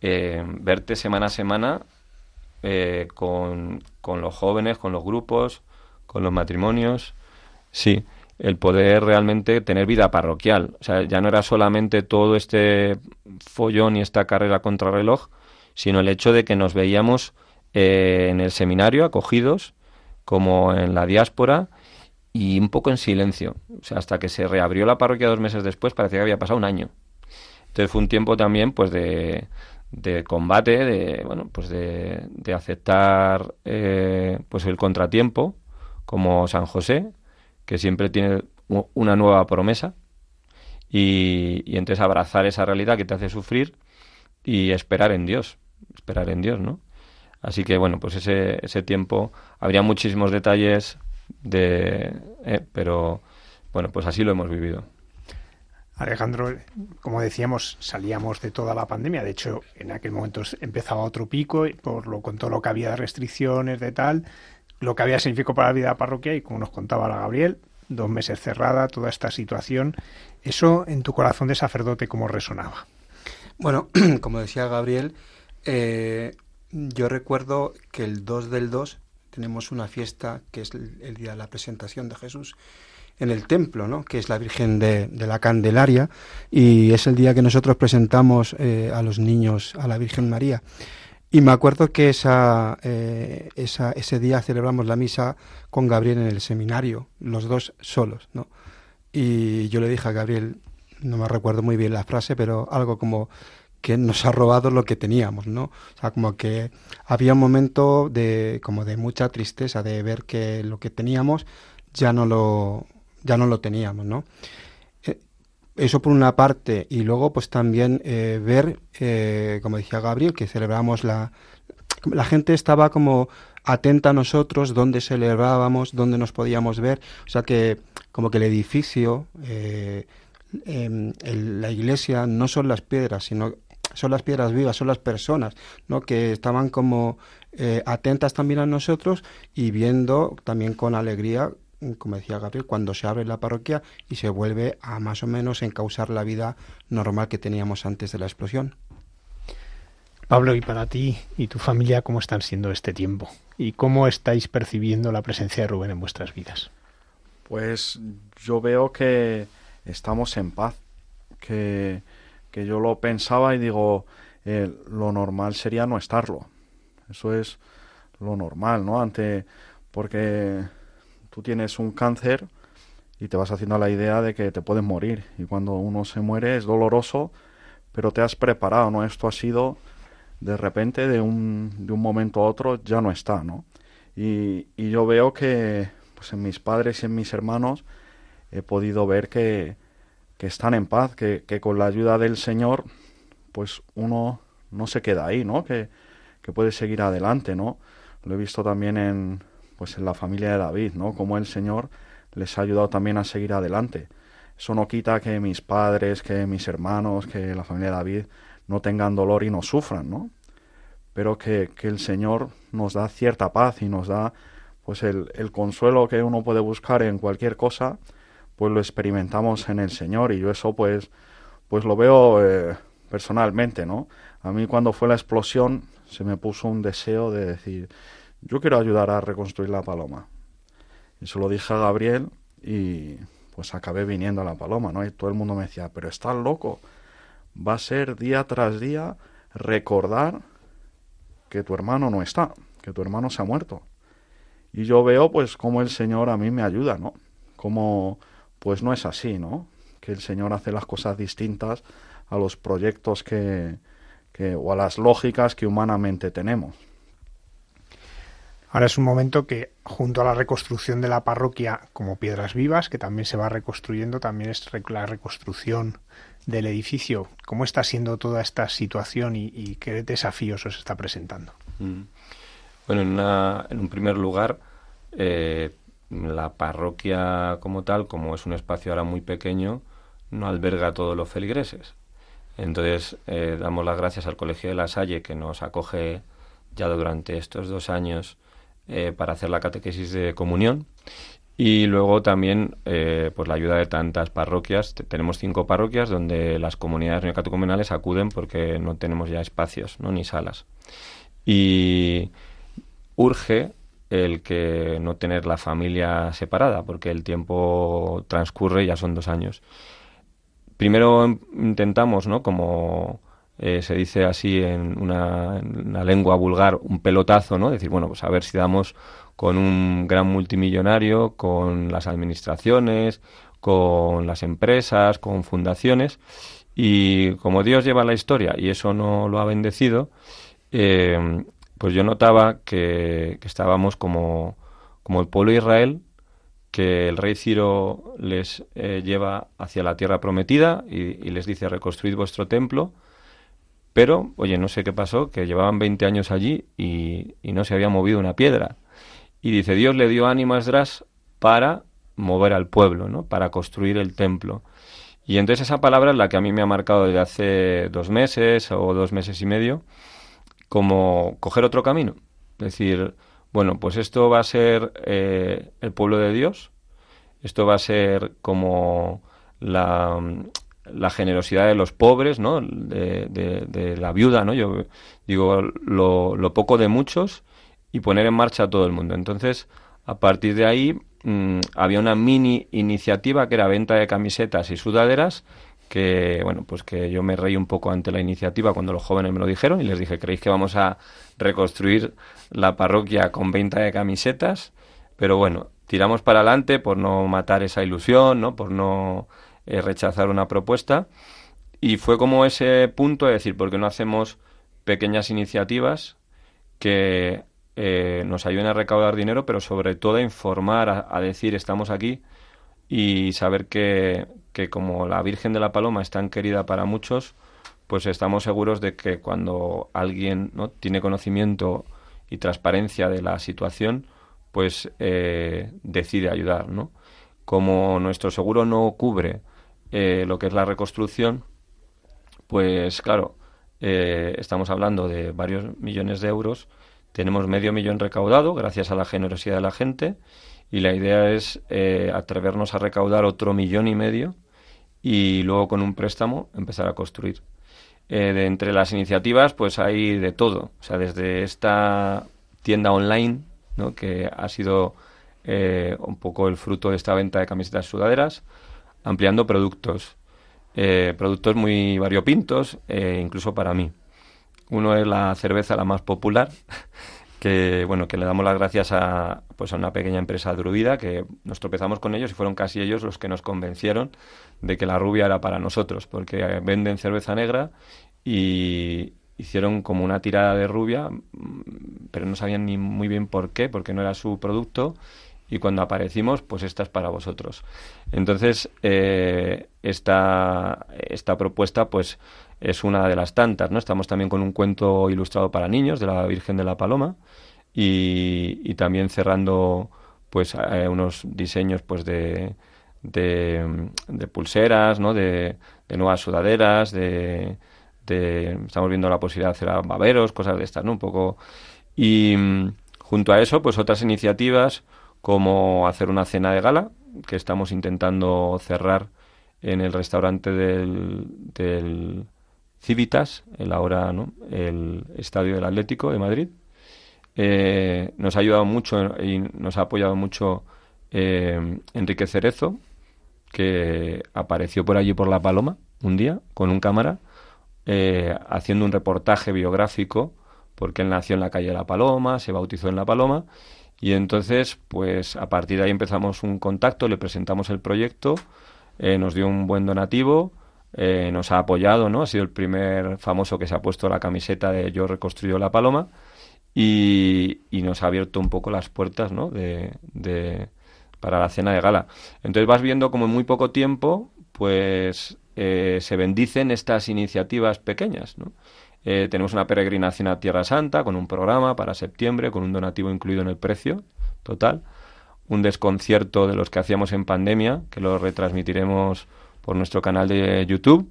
eh, verte semana a semana eh, con, con, los jóvenes, con los grupos, con los matrimonios. Sí, el poder realmente tener vida parroquial. O sea, ya no era solamente todo este follón y esta carrera contra reloj, sino el hecho de que nos veíamos eh, en el seminario acogidos, como en la diáspora, y un poco en silencio. O sea, hasta que se reabrió la parroquia dos meses después, parecía que había pasado un año. Entonces fue un tiempo también, pues, de, de combate, de bueno, pues de, de aceptar eh, pues el contratiempo, como San José, que siempre tiene una nueva promesa, y, y, entonces abrazar esa realidad que te hace sufrir y esperar en Dios, esperar en Dios, ¿no? Así que bueno, pues ese, ese tiempo habría muchísimos detalles de, eh, pero bueno, pues así lo hemos vivido. Alejandro, como decíamos, salíamos de toda la pandemia. De hecho, en aquel momento empezaba otro pico, por lo con todo lo que había de restricciones, de tal, lo que había significado para la vida de la parroquia, y como nos contaba la Gabriel, dos meses cerrada, toda esta situación. ¿Eso en tu corazón de sacerdote cómo resonaba? Bueno, como decía Gabriel, eh, yo recuerdo que el 2 del 2 tenemos una fiesta que es el día de la presentación de Jesús en el templo, ¿no? que es la Virgen de, la Candelaria, y es el día que nosotros presentamos eh, a los niños a la Virgen María. Y me acuerdo que esa, eh, esa, ese día celebramos la misa con Gabriel en el seminario, los dos solos, ¿no? Y yo le dije a Gabriel, no me recuerdo muy bien la frase, pero algo como que nos ha robado lo que teníamos, ¿no? O sea, como que había un momento de como de mucha tristeza de ver que lo que teníamos ya no lo ya no lo teníamos, ¿no? Eh, eso por una parte, y luego pues también eh, ver, eh, como decía Gabriel, que celebramos la... La gente estaba como atenta a nosotros, dónde celebrábamos, dónde nos podíamos ver, o sea que como que el edificio, em, la iglesia no son las piedras, sino son las piedras vivas, son las personas, ¿no? Que estaban como atentas también a nosotros y viendo también con alegría como decía Gabriel, cuando se abre la parroquia y se vuelve a más o menos encauzar la vida normal que teníamos antes de la explosión. Pablo, y para ti y tu familia, ¿cómo están siendo este tiempo? ¿Y cómo estáis percibiendo la presencia de Rubén en vuestras vidas? Pues yo veo que estamos en paz, que, que yo lo pensaba y digo, eh, lo normal sería no estarlo. Eso es lo normal, ¿no? Ante, porque tú tienes un cáncer y te vas haciendo la idea de que te puedes morir. Y cuando uno se muere es doloroso, pero te has preparado, ¿no? Esto ha sido de repente, de un, de un momento a otro, ya no está, ¿no? Y, y yo veo que pues en mis padres y en mis hermanos he podido ver que, que están en paz, que, que, con la ayuda del Señor, pues uno no se queda ahí, ¿no? Que, que puede seguir adelante, ¿no? Lo he visto también en, pues en la familia de David, ¿no? Como el Señor les ha ayudado también a seguir adelante. Eso no quita que mis padres, que mis hermanos, que la familia de David no tengan dolor y no sufran, ¿no? Pero que, que el Señor nos da cierta paz y nos da pues el, el, consuelo que uno puede buscar en cualquier cosa, pues lo experimentamos en el Señor y yo eso pues pues lo veo eh, personalmente, ¿no? A mí cuando fue la explosión se me puso un deseo de decir, yo quiero ayudar a reconstruir la paloma. Y se lo dije a Gabriel y pues acabé viniendo a la paloma, ¿no? Y todo el mundo me decía, pero estás loco. Va a ser día tras día recordar que tu hermano no está, que tu hermano se ha muerto. Y yo veo pues cómo el Señor a mí me ayuda, ¿no? Como pues no es así, ¿no? Que el Señor hace las cosas distintas a los proyectos que, que o a las lógicas que humanamente tenemos. Ahora es un momento que, junto a la reconstrucción de la parroquia como piedras vivas, que también se va reconstruyendo, también es la reconstrucción del edificio. ¿Cómo está siendo toda esta situación y, qué desafíos os está presentando? Mm. Bueno, en, una, en, un primer lugar, eh, la parroquia como tal, como es un espacio ahora muy pequeño, no alberga a todos los feligreses. Entonces, eh, damos las gracias al Colegio de la Salle que nos acoge ya durante estos dos años eh, para hacer la catequesis de comunión. Y luego también eh, pues la ayuda de tantas parroquias. Tenemos cinco parroquias donde las comunidades neocatecumenales acuden porque no tenemos ya espacios no ni salas. Y urge el que no tener la familia separada porque el tiempo transcurre ya son dos años. Primero intentamos no como eh, se dice así en una, en una, lengua vulgar, un pelotazo, ¿no? Decir, bueno, pues a ver si damos con un gran multimillonario, con las administraciones, con las empresas, con fundaciones, y como Dios lleva la historia y eso no lo ha bendecido, eh, pues yo notaba que, que estábamos como, como el pueblo de Israel, que el rey Ciro les eh, lleva hacia la tierra prometida y, y les dice, reconstruid vuestro templo, pero, oye, no sé qué pasó, que llevaban 20 años allí y, no se había movido una piedra. Y dice, Dios le dio ánimo a Esdras para mover al pueblo, ¿no? Para construir el templo. Y entonces esa palabra es la que a mí me ha marcado desde hace dos meses o dos meses y medio, como coger otro camino. Es decir, bueno, pues esto va a ser eh, el pueblo de Dios, esto va a ser como la, la generosidad de los pobres, ¿no? De, la viuda, ¿no? Yo digo lo, lo, poco de muchos y poner en marcha a todo el mundo. Entonces, a partir de ahí mmm, había una mini iniciativa que era venta de camisetas y sudaderas que bueno pues que yo me reí un poco ante la iniciativa cuando los jóvenes me lo dijeron y les dije creéis que vamos a reconstruir la parroquia con venta de camisetas pero bueno tiramos para adelante por no matar esa ilusión no por no eh, rechazar una propuesta. Y fue como ese punto de decir, ¿por qué no hacemos pequeñas iniciativas que eh, nos ayuden a recaudar dinero, pero sobre todo a informar, a, a decir, estamos aquí y saber que, que, como la Virgen de la Paloma es tan querida para muchos, pues estamos seguros de que cuando alguien ¿no? tiene conocimiento y transparencia de la situación, pues eh, decide ayudar, ¿no? Como nuestro seguro no cubre eh, lo que es la reconstrucción, pues claro, eh, estamos hablando de varios millones de euros, tenemos medio millón recaudado gracias a la generosidad de la gente y la idea es eh, atrevernos a recaudar otro millón y medio y luego con un préstamo empezar a construir. de entre las iniciativas, pues hay de todo. O sea, desde esta tienda online, ¿no? que ha sido un poco el fruto de esta venta de camisetas sudaderas, ampliando productos. Eh, productos muy variopintos, incluso para mí. Uno es la cerveza la más popular, que bueno que le damos las gracias a pues a una pequeña empresa druida que nos tropezamos con ellos y fueron casi ellos los que nos convencieron de que la rubia era para nosotros porque venden cerveza negra y hicieron como una tirada de rubia mm, pero no sabían ni muy bien por qué porque no era su producto y cuando aparecimos pues esta es para vosotros entonces eh, esta esta propuesta pues es una de las tantas, ¿no? Estamos también con un cuento ilustrado para niños de la Virgen de la Paloma y, también cerrando pues eh, unos diseños pues de, de, pulseras, ¿no? De, nuevas sudaderas, de, estamos viendo la posibilidad de hacer baberos, cosas de estas, ¿no? Un poco y junto a eso pues otras iniciativas como hacer una cena de gala que estamos intentando cerrar en el restaurante del Civitas, el ahora ¿no? el Estadio del Atlético de Madrid. Eh, nos ha ayudado mucho y nos ha apoyado mucho eh, Enrique Cerezo, que apareció por allí por La Paloma un día con un cámara eh, haciendo un reportaje biográfico porque él nació en la calle de La Paloma, se bautizó en La Paloma y entonces pues a partir de ahí empezamos un contacto, le presentamos el proyecto, nos dio un buen donativo eh, nos ha apoyado, ¿no? Ha sido el primer famoso que se ha puesto la camiseta de Yo reconstruyo la paloma y, nos ha abierto un poco las puertas, ¿no? De, para la cena de gala. Entonces vas viendo como en muy poco tiempo, pues eh, se bendicen estas iniciativas pequeñas, ¿no? Eh, tenemos una peregrinación a Tierra Santa con un programa para septiembre, con un donativo incluido en el precio total. Un desconcierto de los que hacíamos en pandemia, que lo retransmitiremos por nuestro canal de YouTube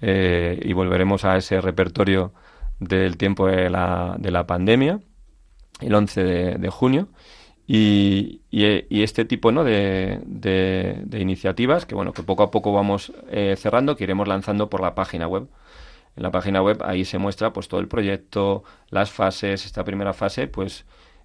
eh, y volveremos a ese repertorio del tiempo de la, de la pandemia, el 11 de, junio. Y, este tipo ¿no? de, de, iniciativas que bueno que poco a poco vamos eh, cerrando que iremos lanzando por la página web en la página web ahí se muestra pues todo el proyecto las fases esta primera fase pues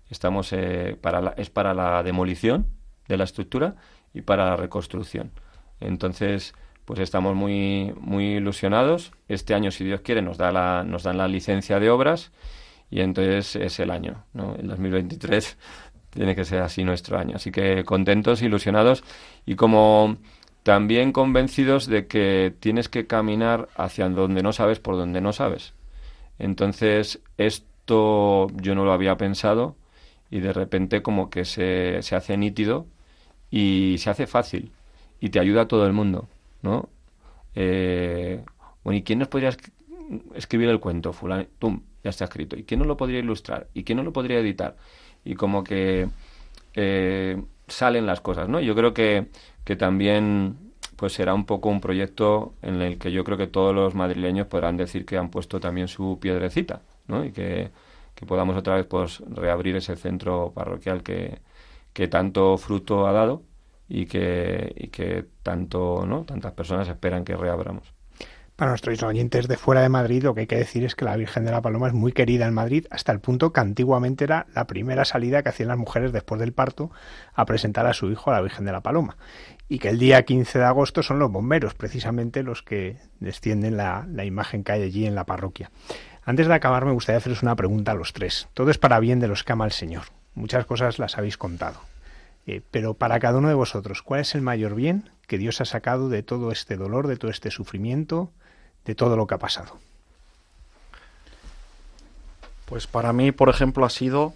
estamos eh, para es para la demolición de la estructura y para la reconstrucción entonces, pues estamos muy, muy ilusionados. Este año, si Dios quiere, nos, da la, nos dan la licencia de obras y entonces es el año, ¿no? El 2023 tiene que ser así nuestro año. Así que contentos, ilusionados y como también convencidos de que tienes que caminar hacia donde no sabes por donde no sabes. Entonces, esto yo no lo había pensado y de repente como que se, se hace nítido y se hace fácil y te ayuda a todo el mundo, ¿no? Eh, bueno, ¿y quién nos podría escribir el cuento? Fulano, ¡tum! Ya está escrito. ¿Y quién no lo podría ilustrar? ¿Y quién no lo podría editar? Y como que eh, salen las cosas, ¿no? Yo creo que, que también pues será un poco un proyecto en el que yo creo que todos los madrileños podrán decir que han puesto también su piedrecita, ¿no? Y que, que podamos otra vez pues reabrir ese centro parroquial que, que tanto fruto ha dado y que, y que tanto, ¿no? tantas personas esperan que reabramos. Para nuestros oyentes de fuera de Madrid, lo que hay que decir es que la Virgen de la Paloma es muy querida en Madrid, hasta el punto que antiguamente era la primera salida que hacían las mujeres después del parto a presentar a su hijo a la Virgen de la Paloma. Y que el día 15 de agosto son los bomberos, precisamente los que descienden la, la imagen que hay allí en la parroquia. Antes de acabar, me gustaría haceros una pregunta a los tres. Todo es para bien de los que ama el Señor. Muchas cosas las habéis contado. Eh, pero para cada uno de vosotros, ¿cuál es el mayor bien que Dios ha sacado de todo este dolor, de todo este sufrimiento, de todo lo que ha pasado? Pues para mí, por ejemplo, ha sido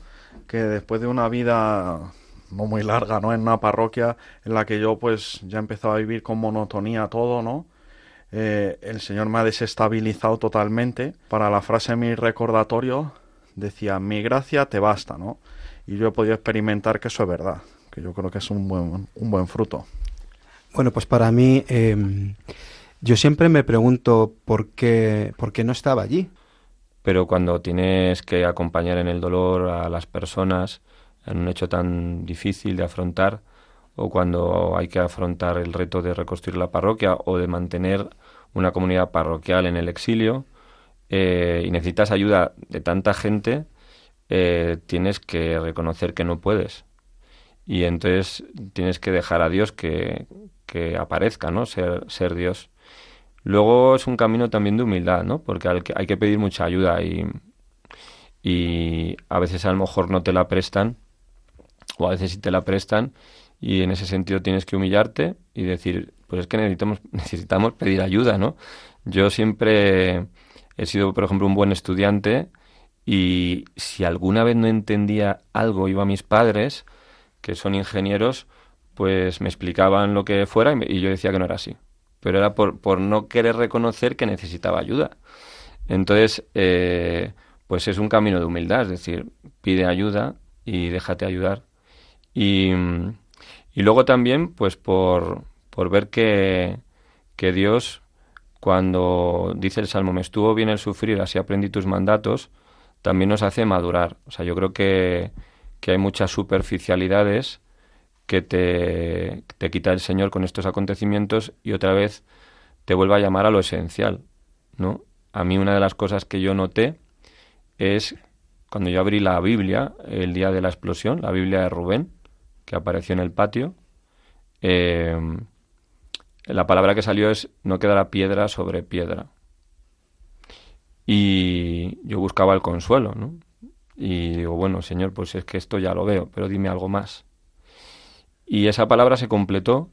que después de una vida no muy larga, ¿no? En una parroquia en la que yo pues ya empezaba a vivir con monotonía todo, ¿no? Eh, el Señor me ha desestabilizado totalmente. Para la frase mi recordatorio decía, mi gracia te basta, ¿no? Y yo he podido experimentar que eso es verdad que yo creo que es un buen, un buen fruto. Bueno, pues para mí, em, yo siempre me pregunto por qué, por qué no estaba allí. Pero cuando tienes que acompañar en el dolor a las personas en un hecho tan difícil de afrontar, o cuando hay que afrontar el reto de reconstruir la parroquia o de mantener una comunidad parroquial en el exilio, eh, y necesitas ayuda de tanta gente, eh, tienes que reconocer que no puedes. Y entonces tienes que dejar a Dios que, que aparezca, ¿no? Ser, ser Dios. Luego es un camino también de humildad, ¿no? Porque hay que pedir mucha ayuda y, y a veces a lo mejor no te la prestan o a veces sí te la prestan y en ese sentido tienes que humillarte y decir, pues es que necesitamos, necesitamos pedir ayuda, ¿no? Yo siempre he sido, por ejemplo, un buen estudiante y si alguna vez no entendía algo, iba a mis padres, que son ingenieros, pues me explicaban lo que fuera y, yo decía que no era así. Pero era por, por no querer reconocer que necesitaba ayuda. Entonces, eh, pues es un camino de humildad, es decir, pide ayuda y déjate ayudar. Y, y luego también, pues por, por ver que, que Dios, cuando dice el Salmo, me estuvo bien el sufrir, así aprendí tus mandatos, también nos hace madurar. O sea, yo creo que, que hay muchas superficialidades que te, te quita el Señor con estos acontecimientos y otra vez te vuelve a llamar a lo esencial, ¿no? A mí una de las cosas que yo noté es cuando yo abrí la Biblia el día de la explosión, la Biblia de Rubén, apareció en el patio, eh, la palabra que salió es no quedará piedra sobre piedra. Y yo buscaba el consuelo. Y digo, bueno, Señor, pues es que esto ya lo veo, pero dime algo más. Y esa palabra se completó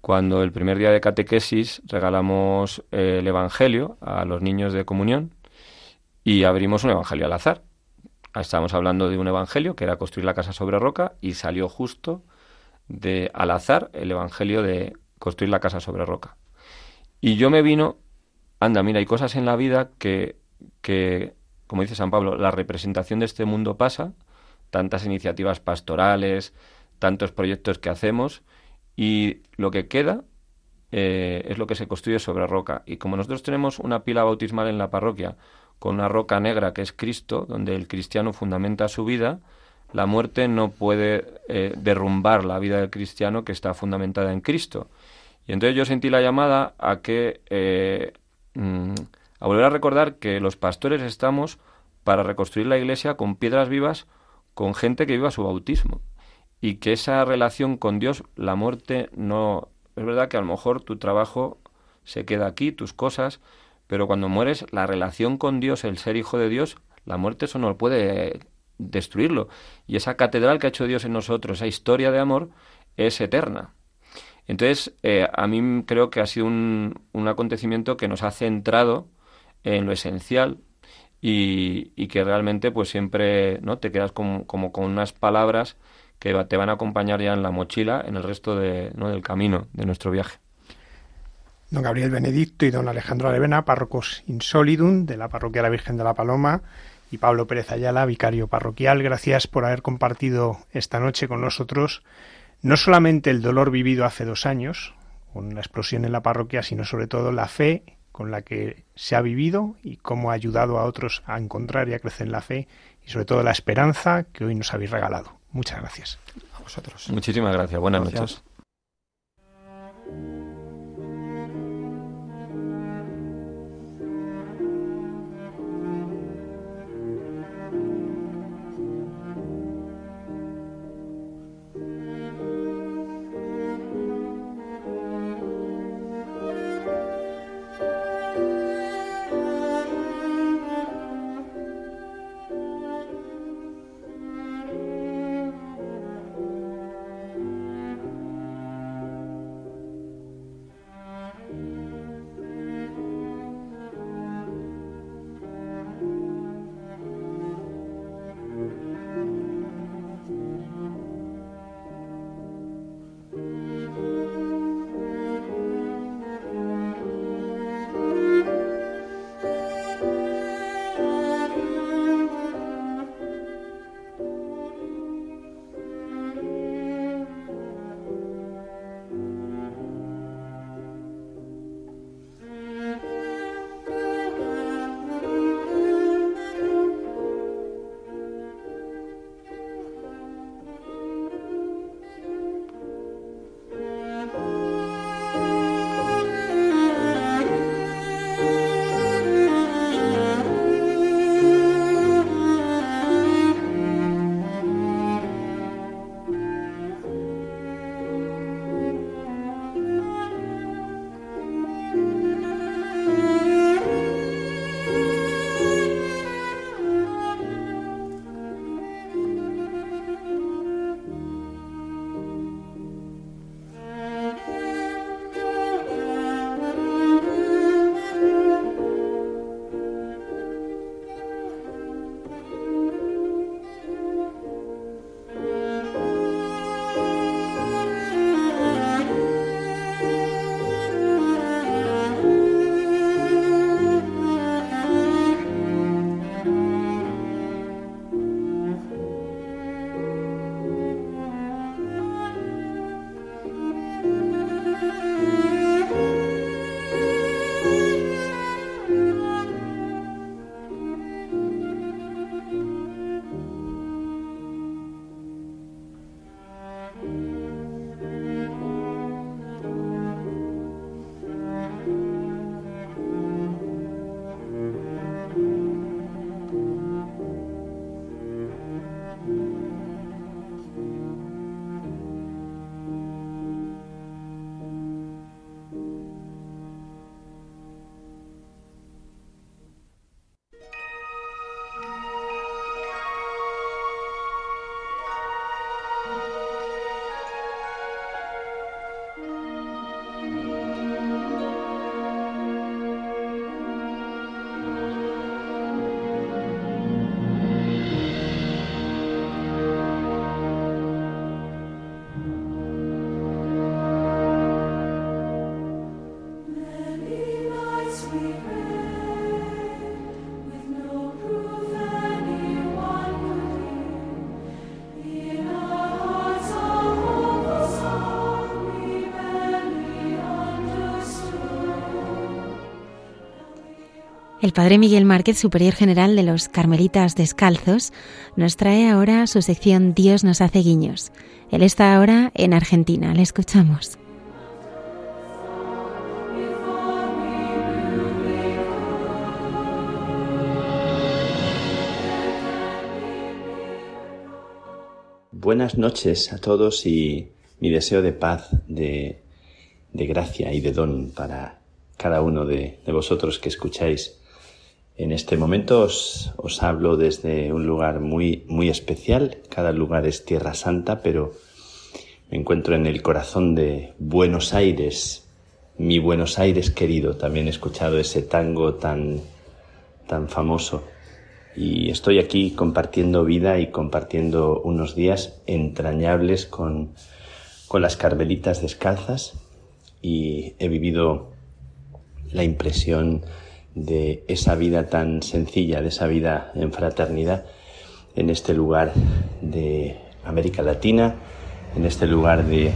cuando el primer día de catequesis regalamos el Evangelio a los niños de comunión y abrimos un Evangelio al azar. Estábamos hablando de un Evangelio que era construir la casa sobre roca y salió justo de al azar el Evangelio de construir la casa sobre roca. Y yo me vino, anda, mira, hay cosas en la vida que, que, como dice San Pablo, la representación de este mundo pasa, tantas iniciativas pastorales, tantos proyectos que hacemos, y lo que queda eh, es lo que se construye sobre roca. Y como nosotros tenemos una pila bautismal en la parroquia, con una roca negra que es Cristo, donde el cristiano fundamenta su vida, la muerte no puede eh, derrumbar la vida del cristiano que está fundamentada en Cristo. Y entonces yo sentí la llamada a que eh, mm, a volver a recordar que los pastores estamos para reconstruir la iglesia con piedras vivas, con gente que viva su bautismo. Y que esa relación con Dios, la muerte no... Es verdad que a lo mejor tu trabajo se queda aquí, tus cosas, pero cuando mueres, la relación con Dios, el ser hijo de Dios, la muerte eso no puede destruirlo. Y esa catedral que ha hecho Dios en nosotros, esa historia de amor, es eterna. Entonces, eh, a mí creo que ha sido un, acontecimiento que nos ha centrado en lo esencial y, que realmente pues siempre no te quedas como, como, con unas palabras que te van a acompañar ya en la mochila en el resto de, ¿no? del camino de nuestro viaje don Gabriel Benedicto y don Alejandro Arevena, párrocos insolidum de la parroquia de la Virgen de la Paloma, y Pablo Pérez Ayala, vicario parroquial. Gracias por haber compartido esta noche con nosotros no solamente el dolor vivido hace dos años, con la explosión en la parroquia, sino sobre todo la fe con la que se ha vivido y cómo ha ayudado a otros a encontrar y a crecer en la fe y sobre todo la esperanza que hoy nos habéis regalado. Muchas gracias. A vosotros. Muchísimas gracias. Buenas noches. El padre Miguel Márquez, superior general de los Carmelitas Descalzos, nos trae ahora su sección Dios nos hace guiños. Él está ahora en Argentina. Le escuchamos. Buenas noches a todos y mi deseo de paz, de, gracia y de don para cada uno de vosotros que escucháis en este momento os, hablo desde un lugar muy, muy especial. Cada lugar es Tierra Santa, pero me encuentro en el corazón de Buenos Aires, mi Buenos Aires querido. También he escuchado ese tango tan, tan famoso. Y estoy aquí compartiendo vida y compartiendo unos días entrañables con, con las carmelitas descalzas y he vivido la impresión de esa vida tan sencilla, de esa vida en fraternidad en este lugar de América Latina, en este lugar de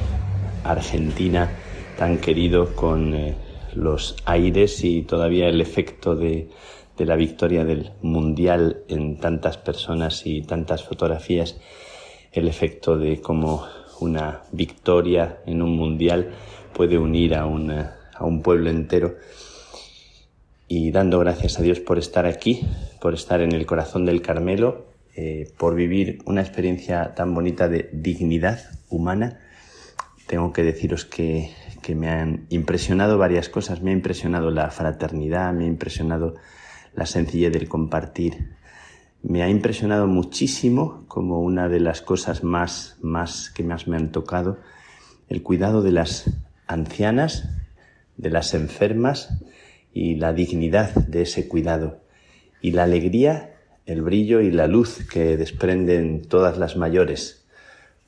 Argentina tan querido con eh, los aires y todavía el efecto de, de la victoria del Mundial en tantas personas y tantas fotografías, el efecto de cómo una victoria en un Mundial puede unir a, a un pueblo entero y dando gracias a Dios por estar aquí, por estar en el corazón del Carmelo, eh, por vivir una experiencia tan bonita de dignidad humana. Tengo que deciros que, que me han impresionado varias cosas. Me ha impresionado la fraternidad, me ha impresionado la sencillez del compartir. Me ha impresionado muchísimo como una de las cosas más, más que más me han tocado, el cuidado de las ancianas, de las enfermas, y la dignidad de ese cuidado y la alegría, el brillo y la luz que desprenden todas las mayores.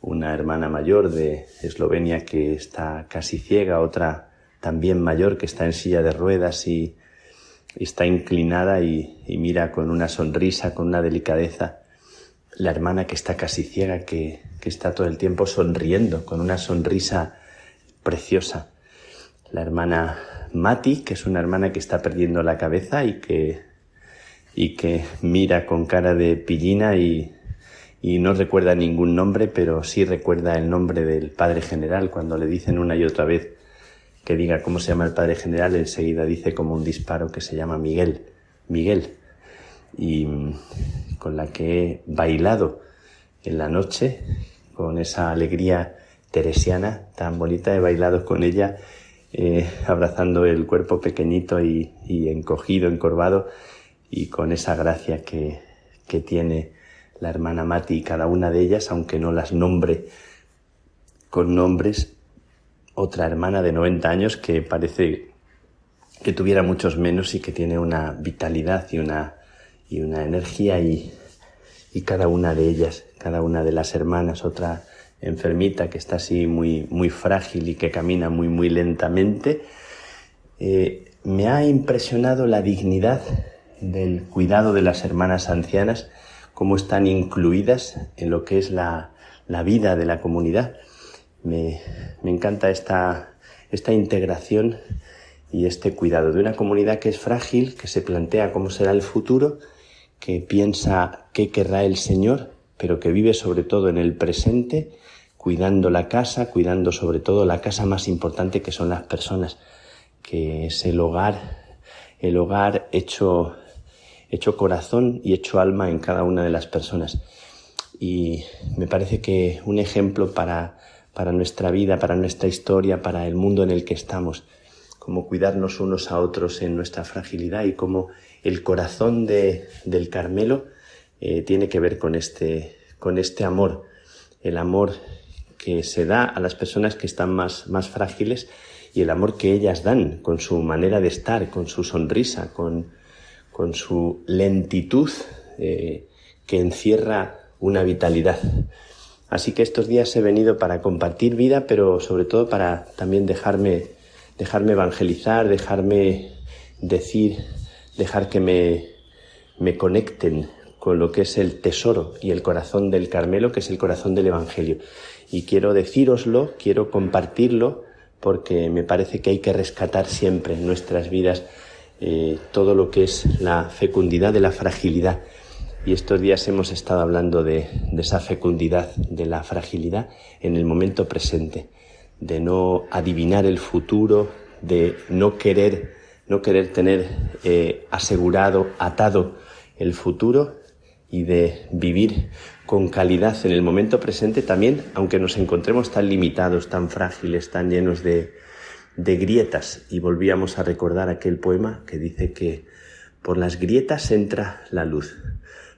Una hermana mayor de Eslovenia que está casi ciega, otra también mayor que está en silla de ruedas y, está inclinada y, mira con una sonrisa, con una delicadeza. La hermana que está casi ciega, que, está todo el tiempo sonriendo, con una sonrisa preciosa. La hermana Mati, que es una hermana que está perdiendo la cabeza y que, y que mira con cara de pillina y, y no recuerda ningún nombre, pero sí recuerda el nombre del padre general. Cuando le dicen una y otra vez que diga cómo se llama el padre general, enseguida dice como un disparo que se llama Miguel. Miguel. Y con la que he bailado en la noche, con esa alegría teresiana tan bonita, he bailado con ella eh, abrazando el cuerpo pequeñito y, encogido, encorvado, y con esa gracia que, que tiene la hermana Mati y cada una de ellas, aunque no las nombre con nombres, otra hermana de 90 años que parece que tuviera muchos menos y que tiene una vitalidad y una, y una energía y, y cada una de ellas, cada una de las hermanas, otra enfermita que está así muy, muy frágil y que camina muy, muy lentamente, eh, me ha impresionado la dignidad del cuidado de las hermanas ancianas, cómo están incluidas en lo que es la, la vida de la comunidad. Me, me encanta esta, esta integración y este cuidado de una comunidad que es frágil, que se plantea cómo será el futuro, que piensa qué querrá el Señor, pero que vive sobre todo en el presente cuidando la casa, cuidando sobre todo la casa más importante que son las personas, que es el hogar, el hogar hecho, hecho corazón y hecho alma en cada una de las personas. Y me parece que un ejemplo para, para nuestra vida, para nuestra historia, para el mundo en el que estamos, cómo cuidarnos unos a otros en nuestra fragilidad y cómo el corazón de, del Carmelo eh, tiene que ver con este, con este amor, el amor que se da a las personas que están más, más frágiles y el amor que ellas dan con su manera de estar, con su sonrisa, con, con su lentitud eh, que encierra una vitalidad. Así que estos días he venido para compartir vida, pero sobre todo para también dejarme, dejarme evangelizar, dejarme decir, dejar que me, me conecten con lo que es el tesoro y el corazón del Carmelo, que es el corazón del Evangelio y quiero decíroslo, quiero compartirlo, porque me parece que hay que rescatar siempre en nuestras vidas eh, todo lo que es la fecundidad de la fragilidad. Y estos días hemos estado hablando de, esa fecundidad, de la fragilidad en el momento presente, de no adivinar el futuro, de no querer, no querer tener eh, asegurado, atado el futuro y de vivir con calidad en el momento presente también, aunque nos encontremos tan limitados, tan frágiles, tan llenos de, de grietas. Y volvíamos a recordar aquel poema que dice que por las grietas entra la luz.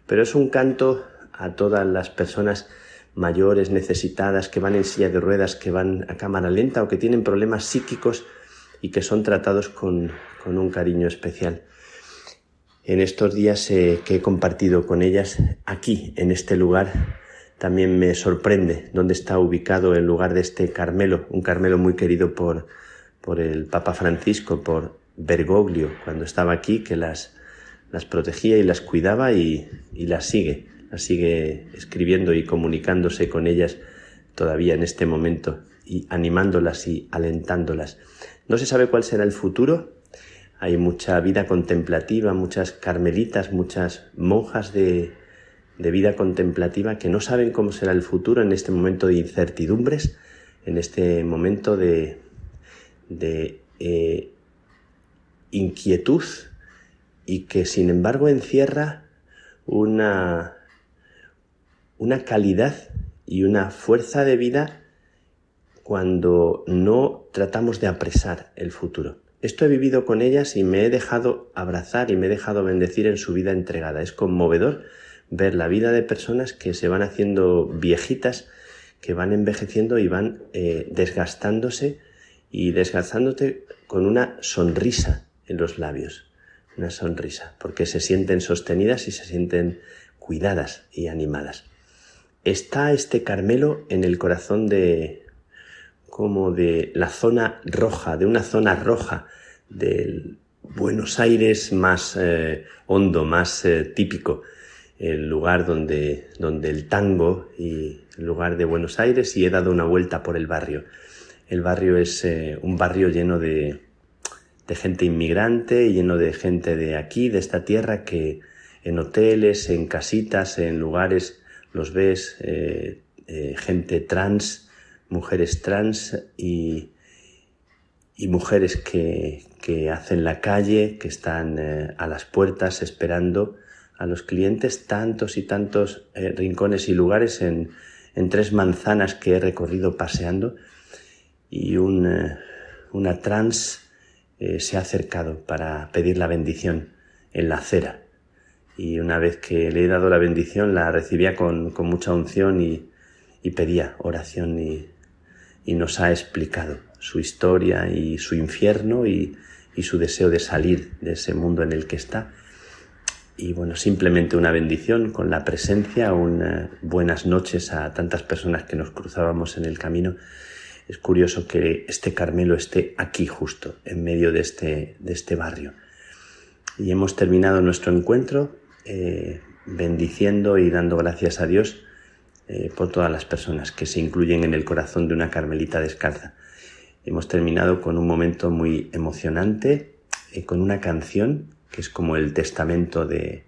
Pero es un canto a todas las personas mayores, necesitadas, que van en silla de ruedas, que van a cámara lenta o que tienen problemas psíquicos y que son tratados con, con un cariño especial. En estos días eh, que he compartido con ellas aquí, en este lugar, también me sorprende dónde está ubicado el lugar de este Carmelo, un Carmelo muy querido por, por el Papa Francisco, por Bergoglio, cuando estaba aquí, que las, las protegía y las cuidaba y, y las sigue, las sigue escribiendo y comunicándose con ellas todavía en este momento y animándolas y alentándolas. No se sabe cuál será el futuro. Hay mucha vida contemplativa, muchas carmelitas, muchas monjas de, vida contemplativa que no saben cómo será el futuro en este momento de incertidumbres, en este momento de, de eh, inquietud y que sin embargo encierra una, una calidad y una fuerza de vida cuando no tratamos de apresar el futuro. Esto he vivido con ellas y me he dejado abrazar y me he dejado bendecir en su vida entregada. Es conmovedor ver la vida de personas que se van haciendo viejitas, que van envejeciendo y van eh, desgastándose y desgastándote con una sonrisa en los labios, una sonrisa, porque se sienten sostenidas y se sienten cuidadas y animadas. Está este Carmelo en el corazón de como de la zona roja, de una zona roja del Buenos Aires más eh, hondo, más eh, típico, el lugar donde, donde el tango y el lugar de Buenos Aires y he dado una vuelta por el barrio. El barrio es eh, un barrio lleno de, de gente inmigrante, lleno de gente de aquí, de esta tierra, que en hoteles, en casitas, en lugares los ves, gente trans, mujeres trans y, y mujeres que, que, hacen la calle, que están a las puertas esperando a los clientes, tantos y tantos rincones y lugares en, en tres manzanas que he recorrido paseando y una trans eh, se ha acercado para pedir la bendición en la acera. Y una vez que le he dado la bendición, la recibía con, mucha unción y, pedía oración y, nos ha explicado su historia y su infierno y, y su deseo de salir de ese mundo en el que está. Y bueno, simplemente una bendición con la presencia, unas buenas noches a tantas personas que nos cruzábamos en el camino es curioso que este Carmelo esté aquí justo, en medio de este, de este barrio. Y hemos terminado nuestro encuentro eh, bendiciendo y dando gracias a Dios eh, por todas las personas que se incluyen en el corazón de una Carmelita descalza. Hemos terminado con un momento muy emocionante, eh, con una canción que es como el testamento de,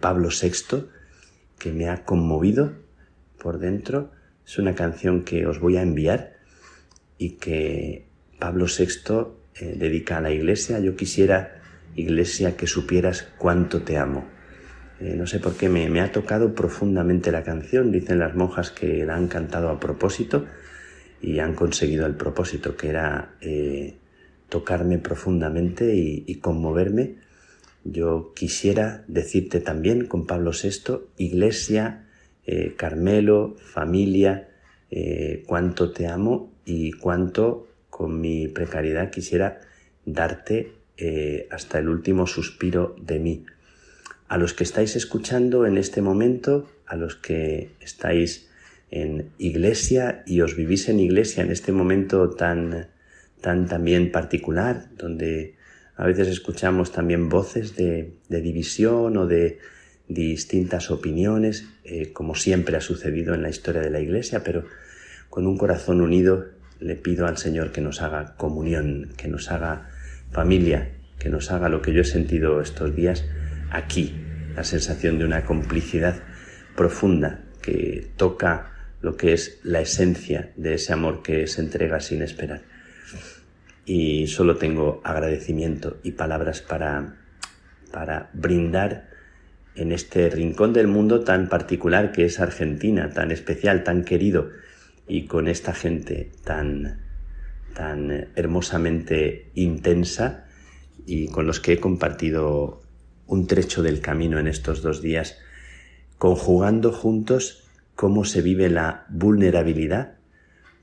Pablo VI, que me ha conmovido por dentro. Es una canción que os voy a enviar y que Pablo VI eh, dedica a la iglesia. Yo quisiera, iglesia, que supieras cuánto te amo. Eh, no sé por qué me, ha tocado profundamente la canción. Dicen las monjas que la han cantado a propósito y han conseguido el propósito, que era eh, tocarme profundamente y, conmoverme. Yo quisiera decirte también con Pablo VI, iglesia, Carmelo, familia, cuánto te amo y cuánto con mi precariedad quisiera darte eh, hasta el último suspiro de mí. A los que estáis escuchando en este momento, a los que estáis en iglesia y os vivís en iglesia en este momento tan, tan también particular, donde a veces escuchamos también voces de, división o de distintas opiniones, eh, como siempre ha sucedido en la historia de la iglesia, pero con un corazón unido le pido al Señor que nos haga comunión, que nos haga familia, que nos haga lo que yo he sentido estos días aquí, la sensación de una complicidad profunda que toca lo que es la esencia de ese amor que se entrega sin esperar. Y solo tengo agradecimiento y palabras para, para brindar en este rincón del mundo tan particular que es Argentina, tan especial, tan querido, y con esta gente tan, tan hermosamente intensa y con los que he compartido un trecho del camino en estos dos días, conjugando juntos cómo se vive la vulnerabilidad,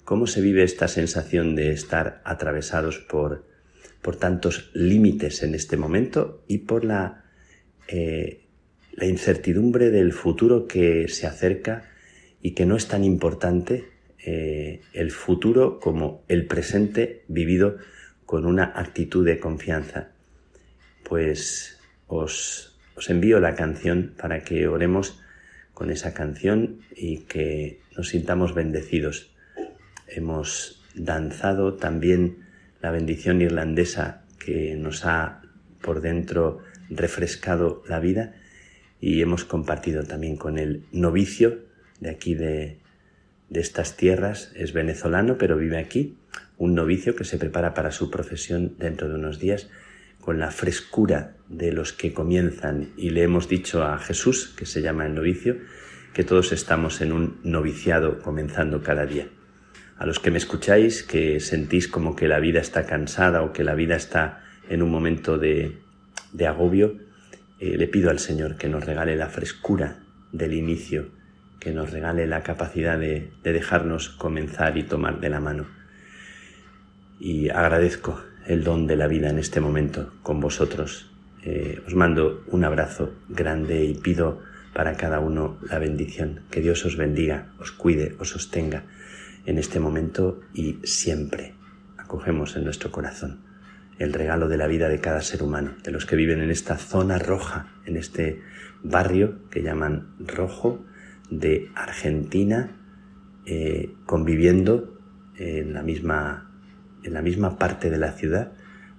cómo se vive esta sensación de estar atravesados por, por tantos límites en este momento y por la, eh, la incertidumbre del futuro que se acerca y que no es tan importante eh, el futuro como el presente vivido con una actitud de confianza. Pues os, os envío la canción para que oremos con esa canción y que nos sintamos bendecidos. Hemos danzado también la bendición irlandesa que nos ha por dentro refrescado la vida y hemos compartido también con el novicio de aquí de, de estas tierras, es venezolano pero vive aquí, un novicio que se prepara para su profesión dentro de unos días con la frescura de los que comienzan y le hemos dicho a Jesús, que se llama el novicio, que todos estamos en un noviciado comenzando cada día. A los que me escucháis, que sentís como que la vida está cansada o que la vida está en un momento de, de agobio, eh, le pido al Señor que nos regale la frescura del inicio, que nos regale la capacidad de, de dejarnos comenzar y tomar de la mano. Y agradezco el don de la vida en este momento con vosotros. Eh, os mando un abrazo grande y pido para cada uno la bendición. Que Dios os bendiga, os cuide, os sostenga en este momento y siempre. Acogemos en nuestro corazón el regalo de la vida de cada ser humano, de los que viven en esta zona roja, en este barrio que llaman rojo de Argentina, eh, conviviendo en la misma en la misma parte de la ciudad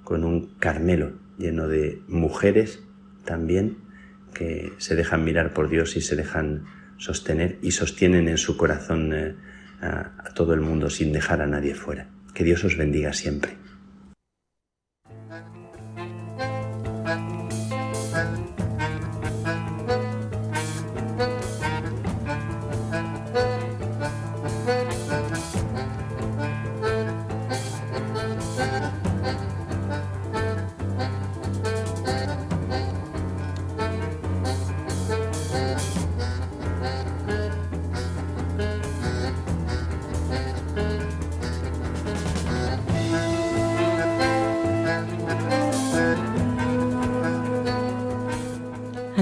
con un Carmelo lleno de mujeres también que se dejan mirar por Dios y se dejan sostener y sostienen en su corazón eh, a, a todo el mundo sin dejar a nadie fuera. Que Dios os bendiga siempre.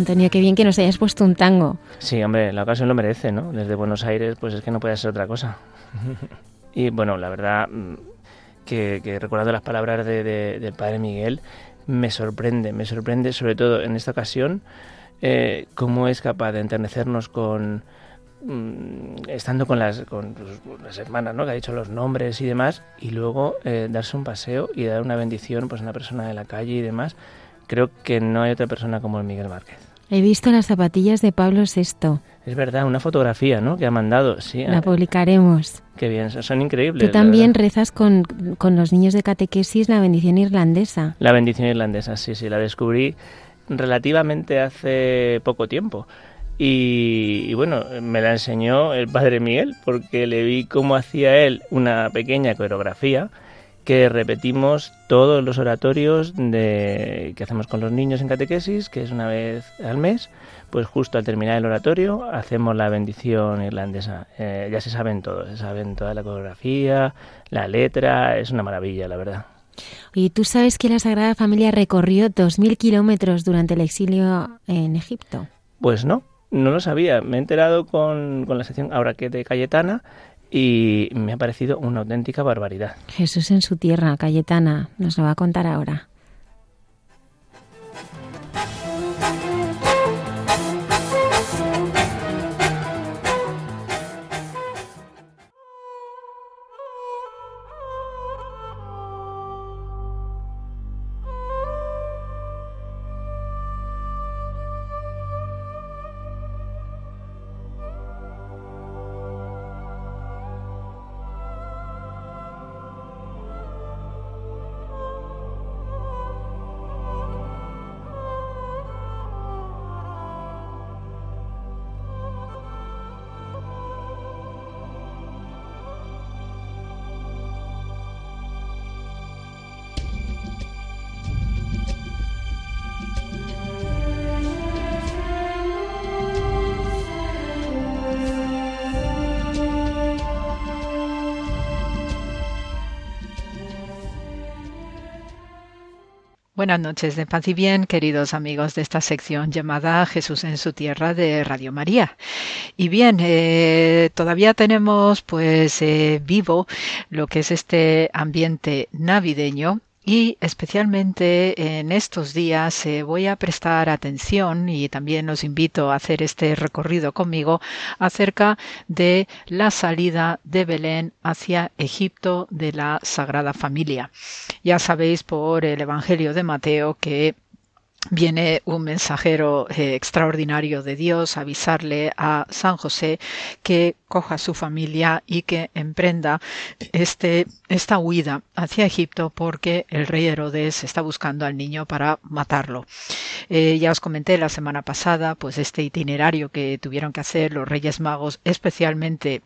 Antonio, qué bien que nos hayas puesto un tango. Sí, hombre, la ocasión lo merece, ¿no? Desde Buenos Aires, pues es que no puede ser otra cosa. y bueno, la verdad mm, que, que recordando las palabras de, de, del padre Miguel, me sorprende, me sorprende sobre todo en esta ocasión eh, cómo es capaz de enternecernos con mm, estando con las, con las hermanas, ¿no? que ha dicho los nombres y demás, y luego eh, darse un paseo y dar una bendición pues, a una persona de la calle y demás. Creo que no hay otra persona como el Miguel Márquez. He visto las zapatillas de Pablo VI. Es verdad, una fotografía, ¿no? Que ha mandado, sí. La publicaremos. Qué bien, son increíbles. Tú también rezas con, con los niños de catequesis la bendición irlandesa. La bendición irlandesa, sí, sí, la descubrí relativamente hace poco tiempo. Y, y, bueno, me la enseñó el padre Miguel porque le vi cómo hacía él una pequeña coreografía que repetimos todos los oratorios de, que hacemos con los niños en catequesis, que es una vez al mes, pues justo al terminar el oratorio hacemos la bendición irlandesa. Eh, ya se saben todos, se saben toda la coreografía, la letra, es una maravilla, la verdad. Y tú sabes que la Sagrada Familia recorrió 2.000 kilómetros durante el exilio en Egipto. Pues no, no lo sabía. Me he enterado con, con la sección Ahora que de Cayetana y me ha parecido una auténtica barbaridad. Jesús en su tierra, Cayetana, nos lo va a contar ahora. Buenas noches de paz y bien, queridos amigos de esta sección llamada Jesús en su tierra de Radio María. Y bien, eh, todavía tenemos pues eh, vivo lo que es este ambiente navideño y especialmente en estos días eh, voy a prestar atención y también os invito a hacer este recorrido conmigo acerca de la salida de Belén hacia Egipto de la Sagrada Familia. Ya sabéis por el Evangelio de Mateo que viene un mensajero eh, extraordinario de Dios a avisarle a San José que coja su familia y que emprenda este, esta huida hacia Egipto porque el rey Herodes está buscando al niño para matarlo. Eh, ya os comenté la semana pasada pues este itinerario que tuvieron que hacer los reyes magos especialmente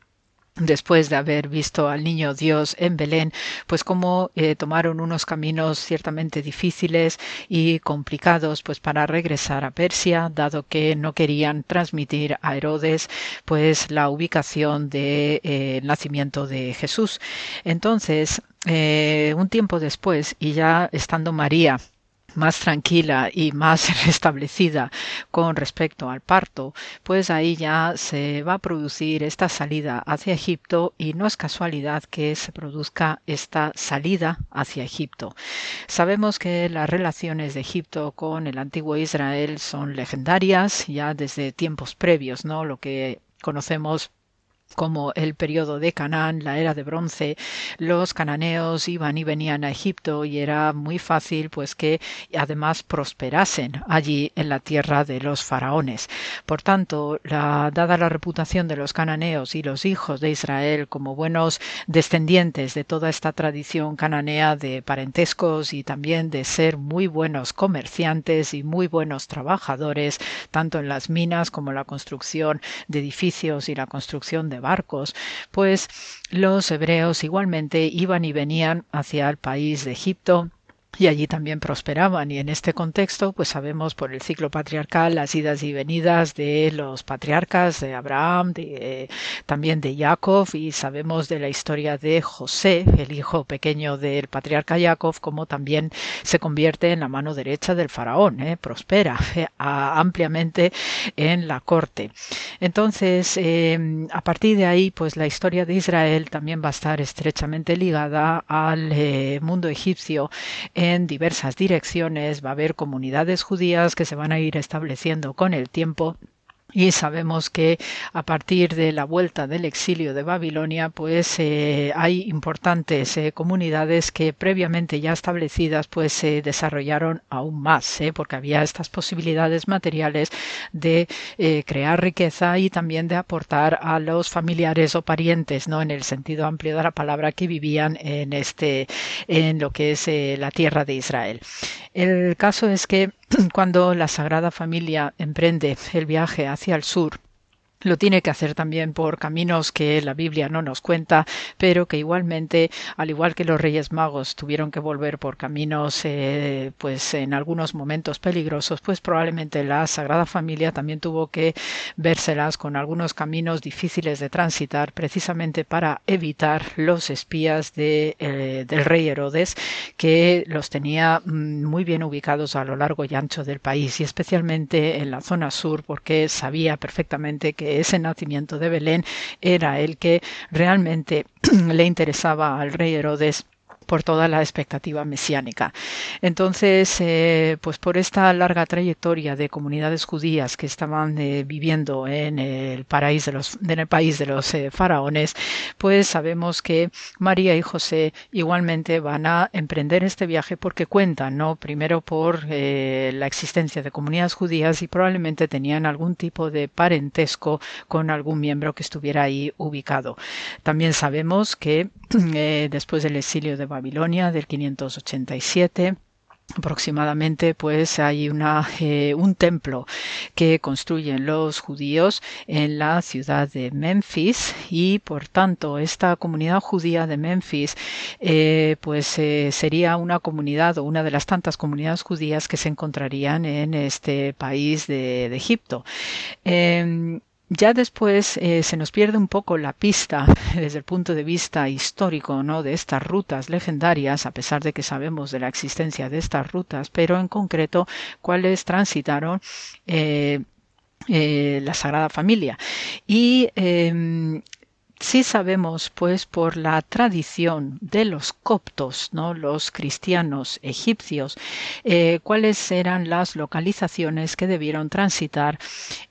después de haber visto al niño Dios en Belén, pues cómo eh, tomaron unos caminos ciertamente difíciles y complicados pues para regresar a Persia, dado que no querían transmitir a Herodes pues la ubicación del de, eh, nacimiento de Jesús. Entonces, eh, un tiempo después, y ya estando María más tranquila y más restablecida con respecto al parto, pues ahí ya se va a producir esta salida hacia Egipto y no es casualidad que se produzca esta salida hacia Egipto. Sabemos que las relaciones de Egipto con el antiguo Israel son legendarias ya desde tiempos previos, ¿no? Lo que conocemos como el periodo de Canaán, la era de bronce, los cananeos iban y venían a Egipto y era muy fácil pues que además prosperasen allí en la tierra de los faraones. Por tanto, dada la reputación de los cananeos y los hijos de Israel como buenos descendientes de toda esta tradición cananea de parentescos y también de ser muy buenos comerciantes y muy buenos trabajadores, tanto en las minas como en la construcción de edificios y la construcción de barcos, pues los hebreos igualmente iban y venían hacia el país de Egipto y allí también prosperaban. Y en este contexto pues sabemos por el ciclo patriarcal las idas y venidas de los patriarcas de Abraham también de Jacob y sabemos de la historia de José el hijo pequeño del patriarca Jacob como también se convierte en la mano derecha del faraón eh, prospera eh, ampliamente en la corte. Entonces em, a partir de ahí pues la historia de Israel también va a estar estrechamente ligada al eh, mundo egipcio en diversas direcciones, va a haber comunidades judías que se van a ir estableciendo con el tiempo y sabemos que a partir de la vuelta del exilio de Babilonia, pues eh, hay importantes eh, comunidades que previamente ya establecidas, pues se desarrollaron aún más, ¿eh? porque había estas posibilidades materiales de crear riqueza y también de aportar a los familiares o parientes, no, en el sentido amplio de la palabra que vivían en este, en lo que es la tierra de Israel. El caso es que cuando la Sagrada Familia emprende el viaje hacia el sur, lo tiene que hacer también por caminos que la Biblia no nos cuenta, pero que igualmente, al igual que los Reyes Magos tuvieron que volver por caminos, eh, pues en algunos momentos peligrosos, pues probablemente la Sagrada Familia también tuvo que vérselas con algunos caminos difíciles de transitar, precisamente para evitar los espías de, eh, del rey Herodes, que los tenía mm, muy bien ubicados a lo largo y ancho del país, y especialmente en la zona sur, porque sabía perfectamente que ese nacimiento de Belén era el que realmente le interesaba al rey Herodes por toda la expectativa mesiánica. Entonces, eh, pues por esta larga trayectoria de comunidades judías que estaban eh, viviendo en el, paraíso de los, en el país de los eh, faraones, pues sabemos que María y José igualmente van a emprender este viaje porque cuentan, ¿no? Primero por la existencia de comunidades judías y probablemente tenían algún tipo de parentesco con algún miembro que estuviera ahí ubicado. También sabemos que después del exilio de Babilonia del 587 aproximadamente pues hay una, eh, un templo que construyen los judíos en la ciudad de Memphis y por tanto esta comunidad judía de Memphis eh, pues eh, sería una comunidad o una de las tantas comunidades judías que se encontrarían en este país de, de Egipto. Ya después eh, se nos pierde un poco la pista desde el punto de vista histórico ¿no? de estas rutas legendarias, a pesar de que sabemos de la existencia de estas rutas, pero en concreto cuáles transitaron eh, eh, la Sagrada Familia. Y em, Sí sabemos, pues, por la tradición de los coptos, ¿no? los cristianos egipcios, eh, cuáles eran las localizaciones que debieron transitar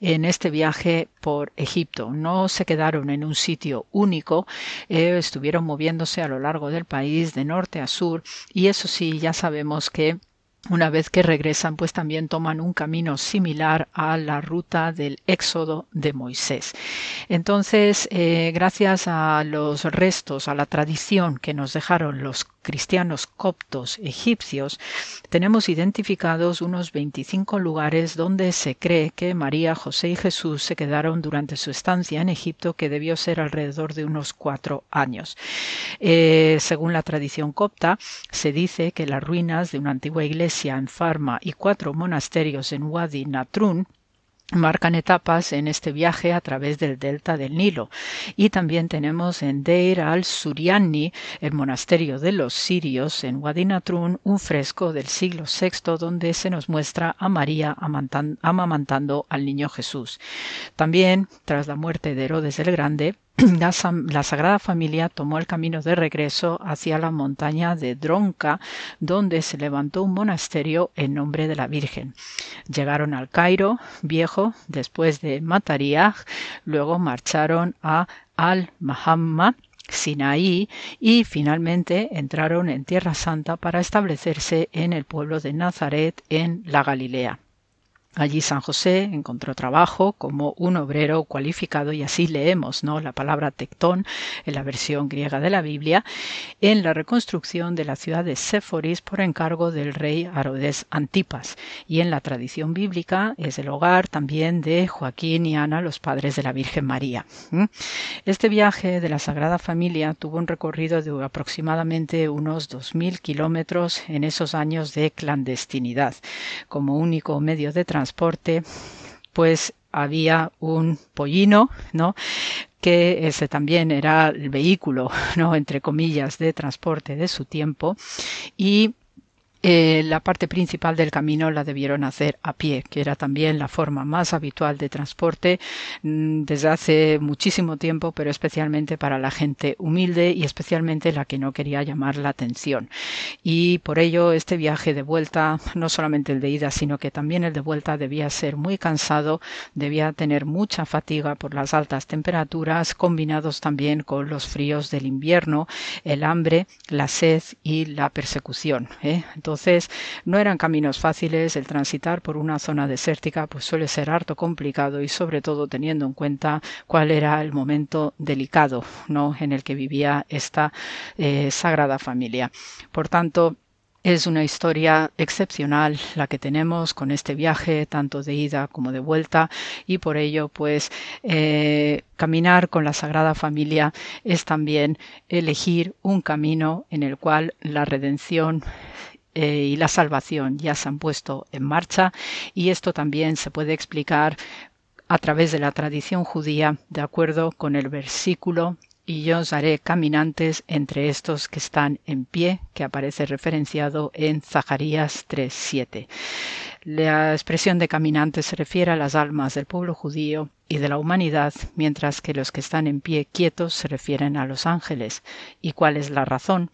en este viaje por Egipto. No se quedaron en un sitio único, eh, estuvieron moviéndose a lo largo del país, de norte a sur, y eso sí, ya sabemos que una vez que regresan, pues también toman un camino similar a la ruta del éxodo de Moisés. Entonces, eh, gracias a los restos, a la tradición que nos dejaron los cristianos coptos egipcios, tenemos identificados unos 25 lugares donde se cree que María, José y Jesús se quedaron durante su estancia en Egipto, que debió ser alrededor de unos cuatro años. Eh, según la tradición copta, se dice que las ruinas de una antigua iglesia en Farma y cuatro monasterios en Wadi Natrun marcan etapas en este viaje a través del delta del Nilo. Y también tenemos en Deir al-Suryani, el monasterio de los sirios en Wadi Natrun, un fresco del siglo VI donde se nos muestra a María amamantando al niño Jesús. También, tras la muerte de Herodes el Grande, la, Sagrada Familia tomó el camino de regreso hacia la montaña de Dronca, donde se levantó un monasterio en nombre de la Virgen. Llegaron al Cairo viejo después de Matariah, luego marcharon a Al-Mahamma, Sinaí y finalmente entraron en Tierra Santa para establecerse en el pueblo de Nazaret en la Galilea. Allí San José encontró trabajo como un obrero cualificado y así leemos ¿no? la palabra tectón en la versión griega de la Biblia en la reconstrucción de la ciudad de Séforis por encargo del rey Arodes Antipas y en la tradición bíblica es el hogar también de Joaquín y Ana los padres de la Virgen María. Este viaje de la Sagrada Familia tuvo un recorrido de aproximadamente unos 2.000 kilómetros en esos años de clandestinidad como único medio de transporte transporte, pues había un pollino, ¿no? que ese también era el vehículo, ¿no? entre comillas, de transporte de su tiempo, y eh, la parte principal del camino la debieron hacer a pie, que era también la forma más habitual de transporte mm, desde hace muchísimo tiempo, pero especialmente para la gente humilde y especialmente la que no quería llamar la atención. Y por ello este viaje de vuelta, no solamente el de ida, sino que también el de vuelta debía ser muy cansado, debía tener mucha fatiga por las altas temperaturas, combinados también con los fríos del invierno, el hambre, la sed y la persecución. ¿eh? No eran caminos fáciles, el transitar por una zona desértica pues suele ser harto complicado y sobre todo teniendo en cuenta cuál era el momento delicado ¿no? en el que vivía esta eh, sagrada familia. Por tanto, es una historia excepcional la que tenemos con este viaje, tanto de ida como de vuelta, y por ello, pues, eh, caminar con la Sagrada Familia es también elegir un camino en el cual la redención eh, y la salvación ya se han puesto en marcha. Y esto también se puede explicar a través de la tradición judía de acuerdo con el versículo y yo os haré caminantes entre estos que están en pie, que aparece referenciado en Zacarías 3.7. La expresión de caminantes se refiere a las almas del pueblo judío y de la humanidad, mientras que los que están en pie quietos se refieren a los ángeles. ¿Y cuál es la razón?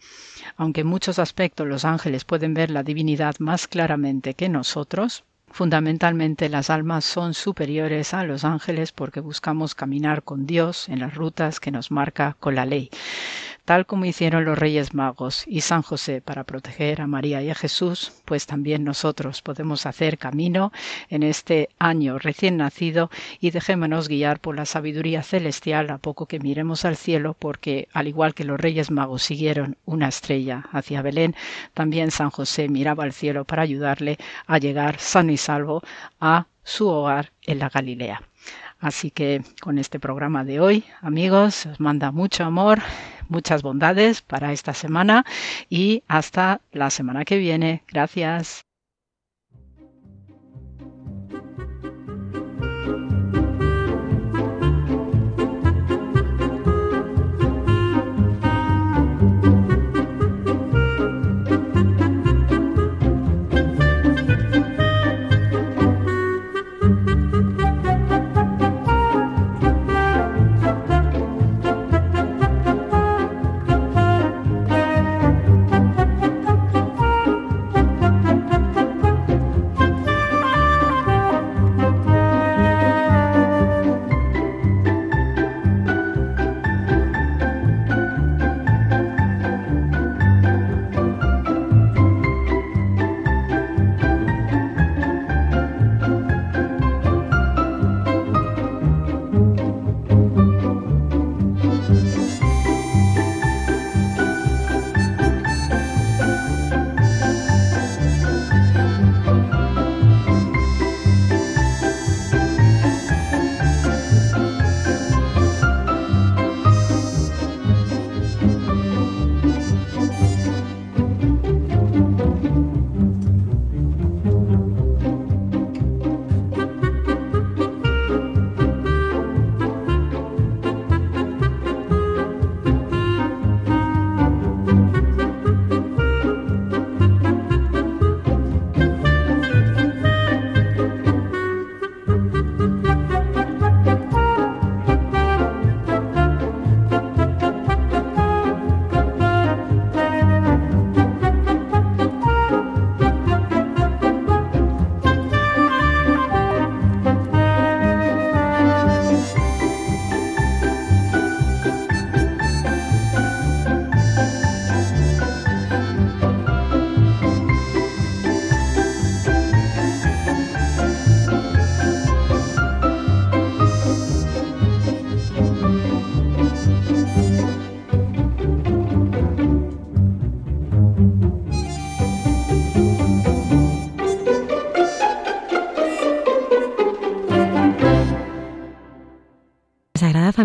Aunque en muchos aspectos los ángeles pueden ver la divinidad más claramente que nosotros, Fundamentalmente las almas son superiores a los ángeles porque buscamos caminar con Dios en las rutas que nos marca con la ley tal como hicieron los Reyes Magos y San José para proteger a María y a Jesús, pues también nosotros podemos hacer camino en este año recién nacido y dejémonos guiar por la sabiduría celestial a poco que miremos al cielo, porque al igual que los Reyes Magos siguieron una estrella hacia Belén, también San José miraba al cielo para ayudarle a llegar sano y salvo a su hogar en la Galilea. Así que con este programa de hoy, amigos, os manda mucho amor, muchas bondades para esta semana y hasta la semana que viene. Gracias.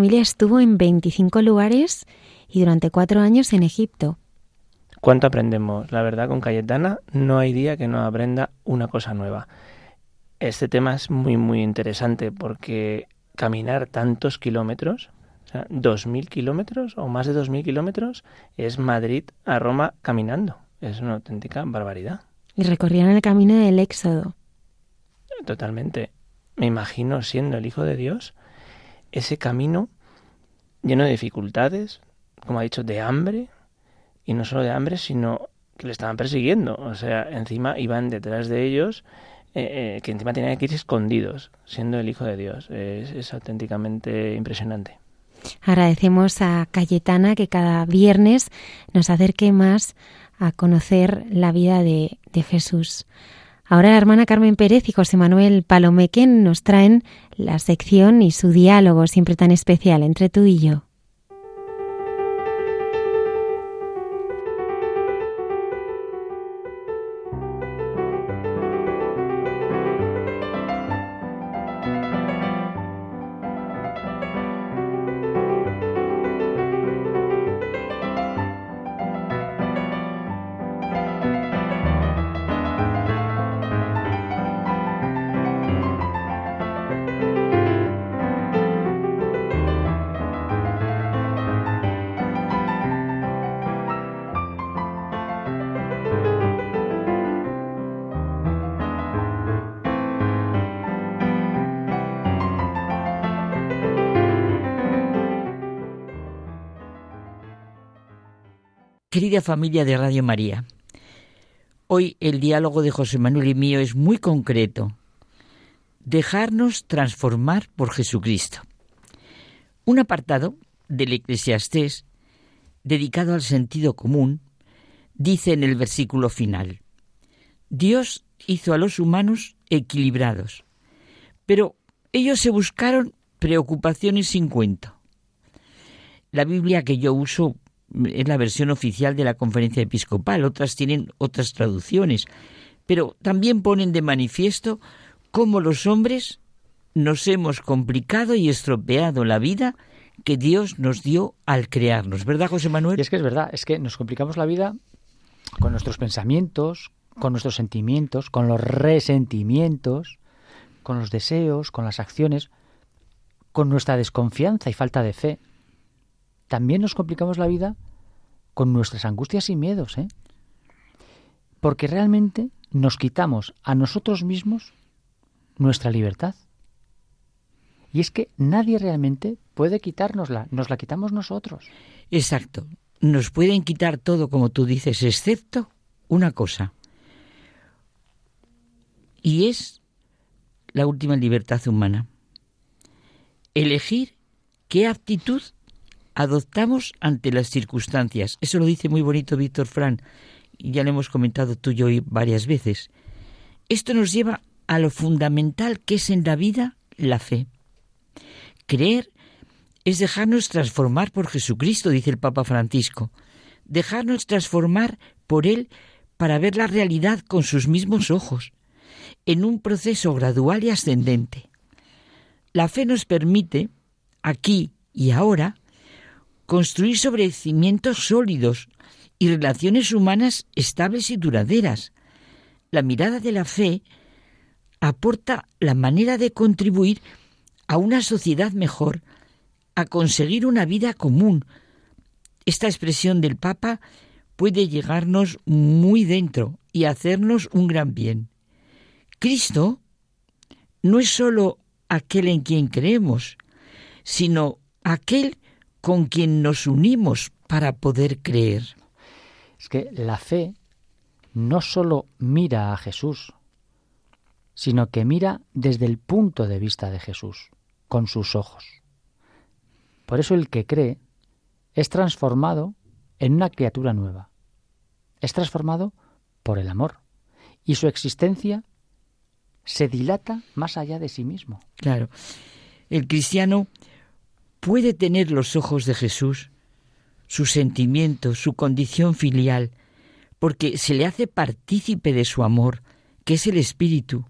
Familia estuvo en 25 lugares y durante cuatro años en Egipto. ¿Cuánto aprendemos? La verdad, con Cayetana no hay día que no aprenda una cosa nueva. Este tema es muy, muy interesante porque caminar tantos kilómetros, o sea, 2.000 kilómetros o más de 2.000 kilómetros, es Madrid a Roma caminando. Es una auténtica barbaridad. Y recorrían el camino del Éxodo. Totalmente. Me imagino siendo el Hijo de Dios, ese camino lleno de dificultades, como ha dicho, de hambre, y no solo de hambre, sino que le estaban persiguiendo. O sea, encima iban detrás de ellos, eh, eh, que encima tenían que ir escondidos, siendo el Hijo de Dios. Es, auténticamente impresionante. Agradecemos a Cayetana que cada viernes nos acerque más a conocer la vida de Jesús. Ahora la hermana Carmen Pérez y José Manuel Palomequen nos traen la sección y su diálogo siempre tan especial entre tú y yo. Familia de Radio María, hoy el diálogo de José Manuel y mío es muy concreto. Dejarnos transformar por Jesucristo. Un apartado del Eclesiastés dedicado al sentido común dice en el versículo final, Dios hizo a los humanos equilibrados, pero ellos se buscaron preocupaciones sin cuento. La Biblia que yo uso es la versión oficial de la conferencia episcopal, otras tienen otras traducciones, pero también ponen de manifiesto cómo los hombres nos hemos complicado y estropeado la vida que Dios nos dio al crearnos, ¿verdad, José Manuel? Es que es verdad, es que nos complicamos la vida con nuestros pensamientos, con nuestros sentimientos, con los resentimientos, con los deseos, con las acciones, con nuestra desconfianza y falta de fe también nos complicamos la vida con nuestras angustias y miedos, ¿eh? Porque realmente nos quitamos a nosotros mismos nuestra libertad. Y es que nadie realmente puede quitárnosla, nos la quitamos nosotros. Exacto. Nos pueden quitar todo, como tú dices, excepto una cosa. Y es la última libertad humana. Elegir qué actitud adoptamos ante las circunstancias. Eso lo dice muy bonito Víctor Fran, y ya lo hemos comentado tú y yo varias veces. Esto nos lleva a lo fundamental que es en la vida la fe. Creer es dejarnos transformar por Jesucristo, dice el Papa Francisco, dejarnos transformar por Él para ver la realidad con sus mismos ojos, en un proceso gradual y ascendente. La fe nos permite, aquí y ahora, construir sobre cimientos sólidos y relaciones humanas estables y duraderas. La mirada de la fe aporta la manera de contribuir a una sociedad mejor, a conseguir una vida común. Esta expresión del Papa puede llegarnos muy dentro y hacernos un gran bien. Cristo no es sólo aquel en quien creemos, sino aquel con quien nos unimos para poder creer. Es que la fe no solo mira a Jesús, sino que mira desde el punto de vista de Jesús, con sus ojos. Por eso el que cree es transformado en una criatura nueva. Es transformado por el amor. Y su existencia se dilata más allá de sí mismo. Claro. El cristiano puede tener los ojos de Jesús, sus sentimientos, su condición filial, porque se le hace partícipe de su amor, que es el Espíritu.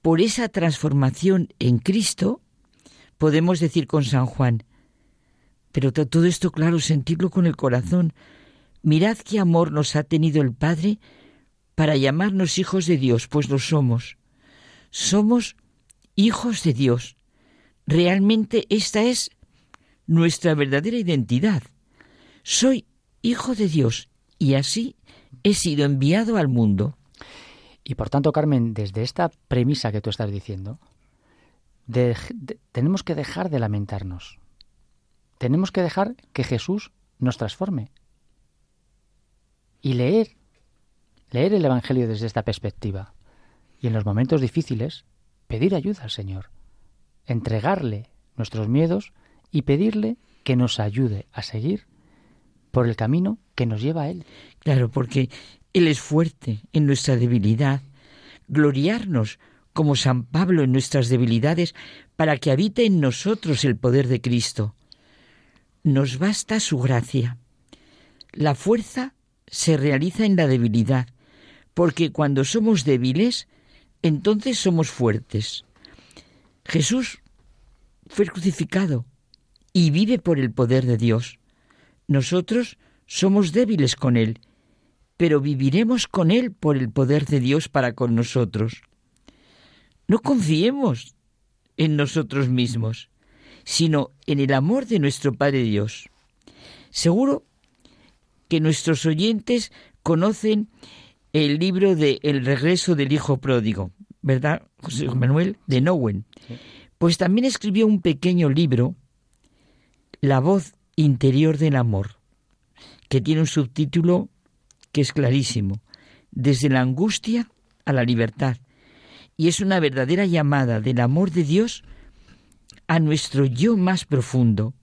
Por esa transformación en Cristo, podemos decir con San Juan, Pero todo esto, claro, sentirlo con el corazón. Mirad qué amor nos ha tenido el Padre para llamarnos hijos de Dios, pues lo somos. Somos hijos de Dios. Realmente esta es nuestra verdadera identidad. Soy hijo de Dios y así he sido enviado al mundo. Y por tanto, Carmen, desde esta premisa que tú estás diciendo, tenemos que dejar de lamentarnos. Tenemos que dejar que Jesús nos transforme. Y leer, leer el Evangelio desde esta perspectiva. Y en los momentos difíciles, pedir ayuda al Señor. Entregarle nuestros miedos y pedirle que nos ayude a seguir por el camino que nos lleva a Él. Claro, porque Él es fuerte en nuestra debilidad. Gloriarnos como San Pablo en nuestras debilidades para que habite en nosotros el poder de Cristo. Nos basta su gracia. La fuerza se realiza en la debilidad, porque cuando somos débiles, entonces somos fuertes. Jesús fue crucificado y vive por el poder de Dios. Nosotros somos débiles con Él, pero viviremos con Él por el poder de Dios para con nosotros. No confiemos en nosotros mismos, sino en el amor de nuestro Padre Dios. Seguro que nuestros oyentes conocen el libro de El regreso del Hijo Pródigo, ¿verdad, José Manuel? De Nowen. Pues también escribió un pequeño libro, La voz interior del amor, que tiene un subtítulo que es clarísimo, Desde la angustia a la libertad. Y es una verdadera llamada del amor de Dios a nuestro yo más profundo.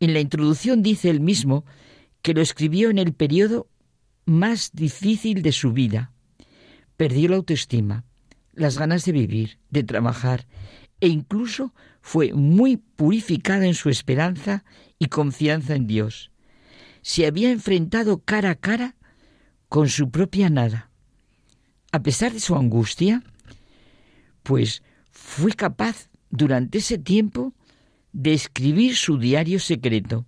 En la introducción dice él mismo que lo escribió en el periodo más difícil de su vida. Perdió la autoestima, las ganas de vivir, de trabajar, e incluso fue muy purificada en su esperanza y confianza en Dios. Se había enfrentado cara a cara con su propia nada. A pesar de su angustia, pues fue capaz durante ese tiempo de escribir su diario secreto.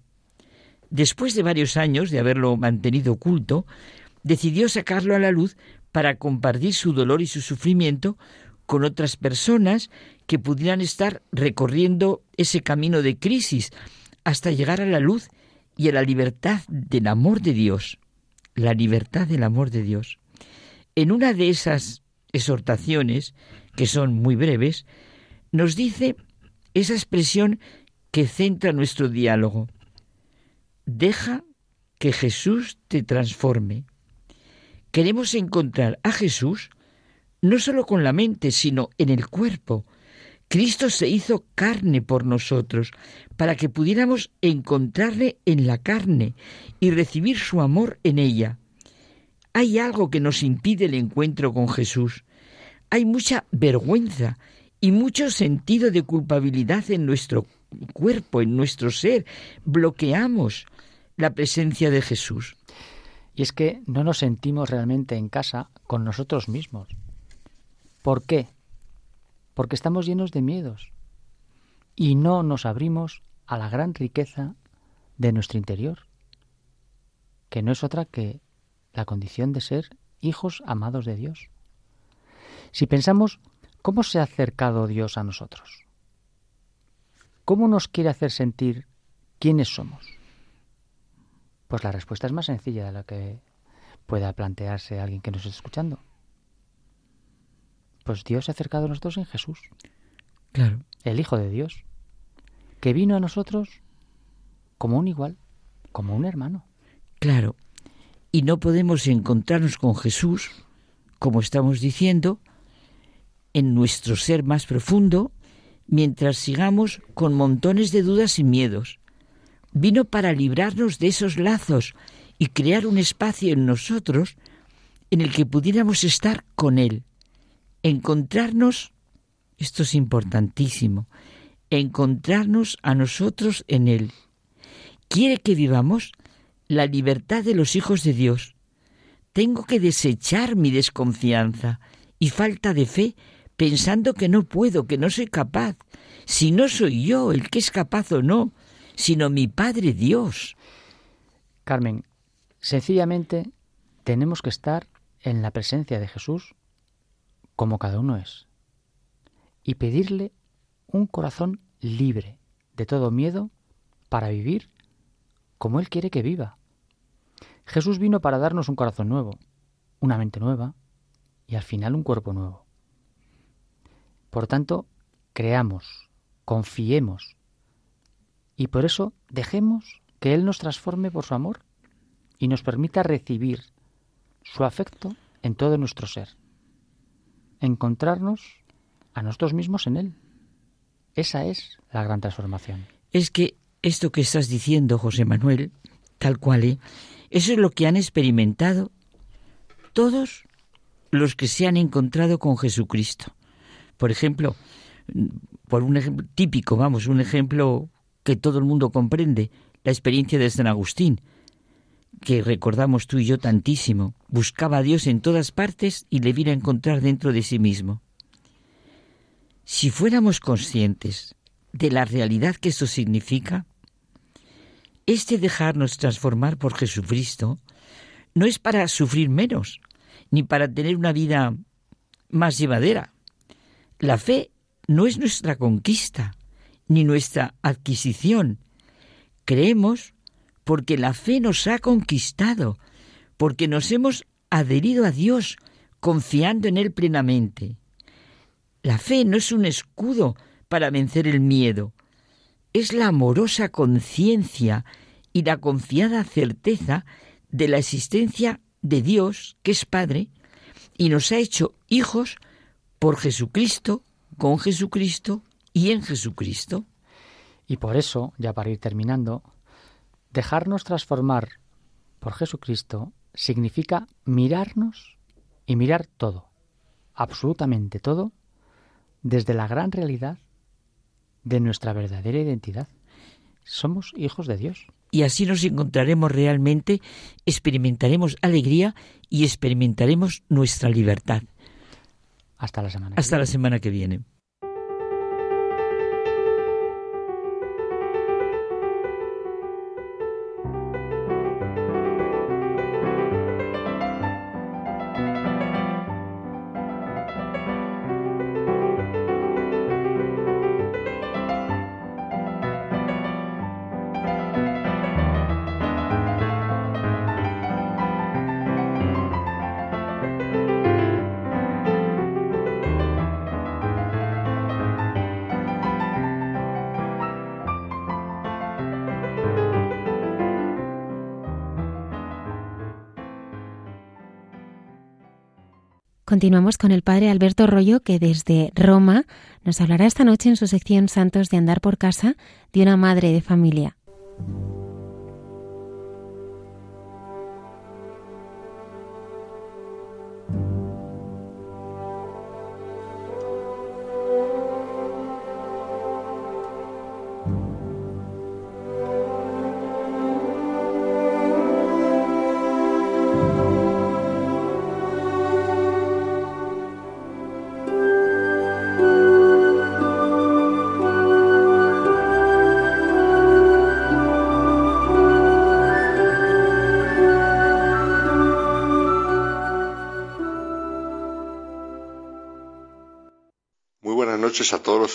Después de varios años de haberlo mantenido oculto, decidió sacarlo a la luz para compartir su dolor y su sufrimiento con otras personas que pudieran estar recorriendo ese camino de crisis hasta llegar a la luz y a la libertad del amor de Dios. La libertad del amor de Dios. En una de esas exhortaciones, que son muy breves, nos dice esa expresión que centra nuestro diálogo. Deja que Jesús te transforme. Queremos encontrar a Jesús no solo con la mente, sino en el cuerpo. Cristo se hizo carne por nosotros, para que pudiéramos encontrarle en la carne y recibir su amor en ella. Hay algo que nos impide el encuentro con Jesús. Hay mucha vergüenza y mucho sentido de culpabilidad en nuestro cuerpo, en nuestro ser. Bloqueamos la presencia de Jesús. Y es que no nos sentimos realmente en casa con nosotros mismos. ¿Por qué? Porque estamos llenos de miedos y no nos abrimos a la gran riqueza de nuestro interior, que no es otra que la condición de ser hijos amados de Dios. Si pensamos cómo se ha acercado Dios a nosotros, cómo nos quiere hacer sentir quiénes somos, pues la respuesta es más sencilla de la que pueda plantearse alguien que nos esté escuchando. Pues Dios se ha acercado a nosotros en Jesús. Claro. El Hijo de Dios. Que vino a nosotros como un igual, como un hermano. Claro. Y no podemos encontrarnos con Jesús, como estamos diciendo, en nuestro ser más profundo, mientras sigamos con montones de dudas y miedos. Vino para librarnos de esos lazos y crear un espacio en nosotros en el que pudiéramos estar con Él encontrarnos, esto es importantísimo, encontrarnos a nosotros en Él. Quiere que vivamos la libertad de los hijos de Dios. Tengo que desechar mi desconfianza y falta de fe pensando que no puedo, que no soy capaz. Si no soy yo el que es capaz o no, sino mi Padre Dios. Carmen, sencillamente tenemos que estar en la presencia de Jesús como cada uno es y pedirle un corazón libre de todo miedo para vivir como Él quiere que viva. Jesús vino para darnos un corazón nuevo, una mente nueva y al final un cuerpo nuevo. Por tanto, creamos, confiemos y por eso dejemos que Él nos transforme por su amor y nos permita recibir su afecto en todo nuestro ser. Encontrarnos a nosotros mismos en Él. Esa es la gran transformación. Es que esto que estás diciendo, José Manuel, tal cual, ¿eh? eso es lo que han experimentado todos los que se han encontrado con Jesucristo. Por ejemplo, por un ejemplo típico, vamos, un ejemplo que todo el mundo comprende, la experiencia de San Agustín, que recordamos tú y yo tantísimo, buscaba a Dios en todas partes y le vino a encontrar dentro de sí mismo. Si fuéramos conscientes de la realidad que eso significa, este dejarnos transformar por Jesucristo no es para sufrir menos, ni para tener una vida más llevadera. La fe no es nuestra conquista, ni nuestra adquisición. Creemos porque la fe nos ha conquistado, porque nos hemos adherido a Dios, confiando en Él plenamente. La fe no es un escudo para vencer el miedo, es la amorosa conciencia y la confiada certeza de la existencia de Dios, que es Padre, y nos ha hecho hijos por Jesucristo, con Jesucristo y en Jesucristo. Y por eso, ya para ir terminando, dejarnos transformar por Jesucristo significa mirarnos y mirar todo, absolutamente todo, desde la gran realidad de nuestra verdadera identidad. Somos hijos de Dios. Y así nos encontraremos realmente, experimentaremos alegría y experimentaremos nuestra libertad. Hasta la semana. Hasta la semana que viene. Continuamos con el padre Alberto Rollo, que desde Roma nos hablará esta noche en su sección Santos de Andar por Casa de una madre de familia.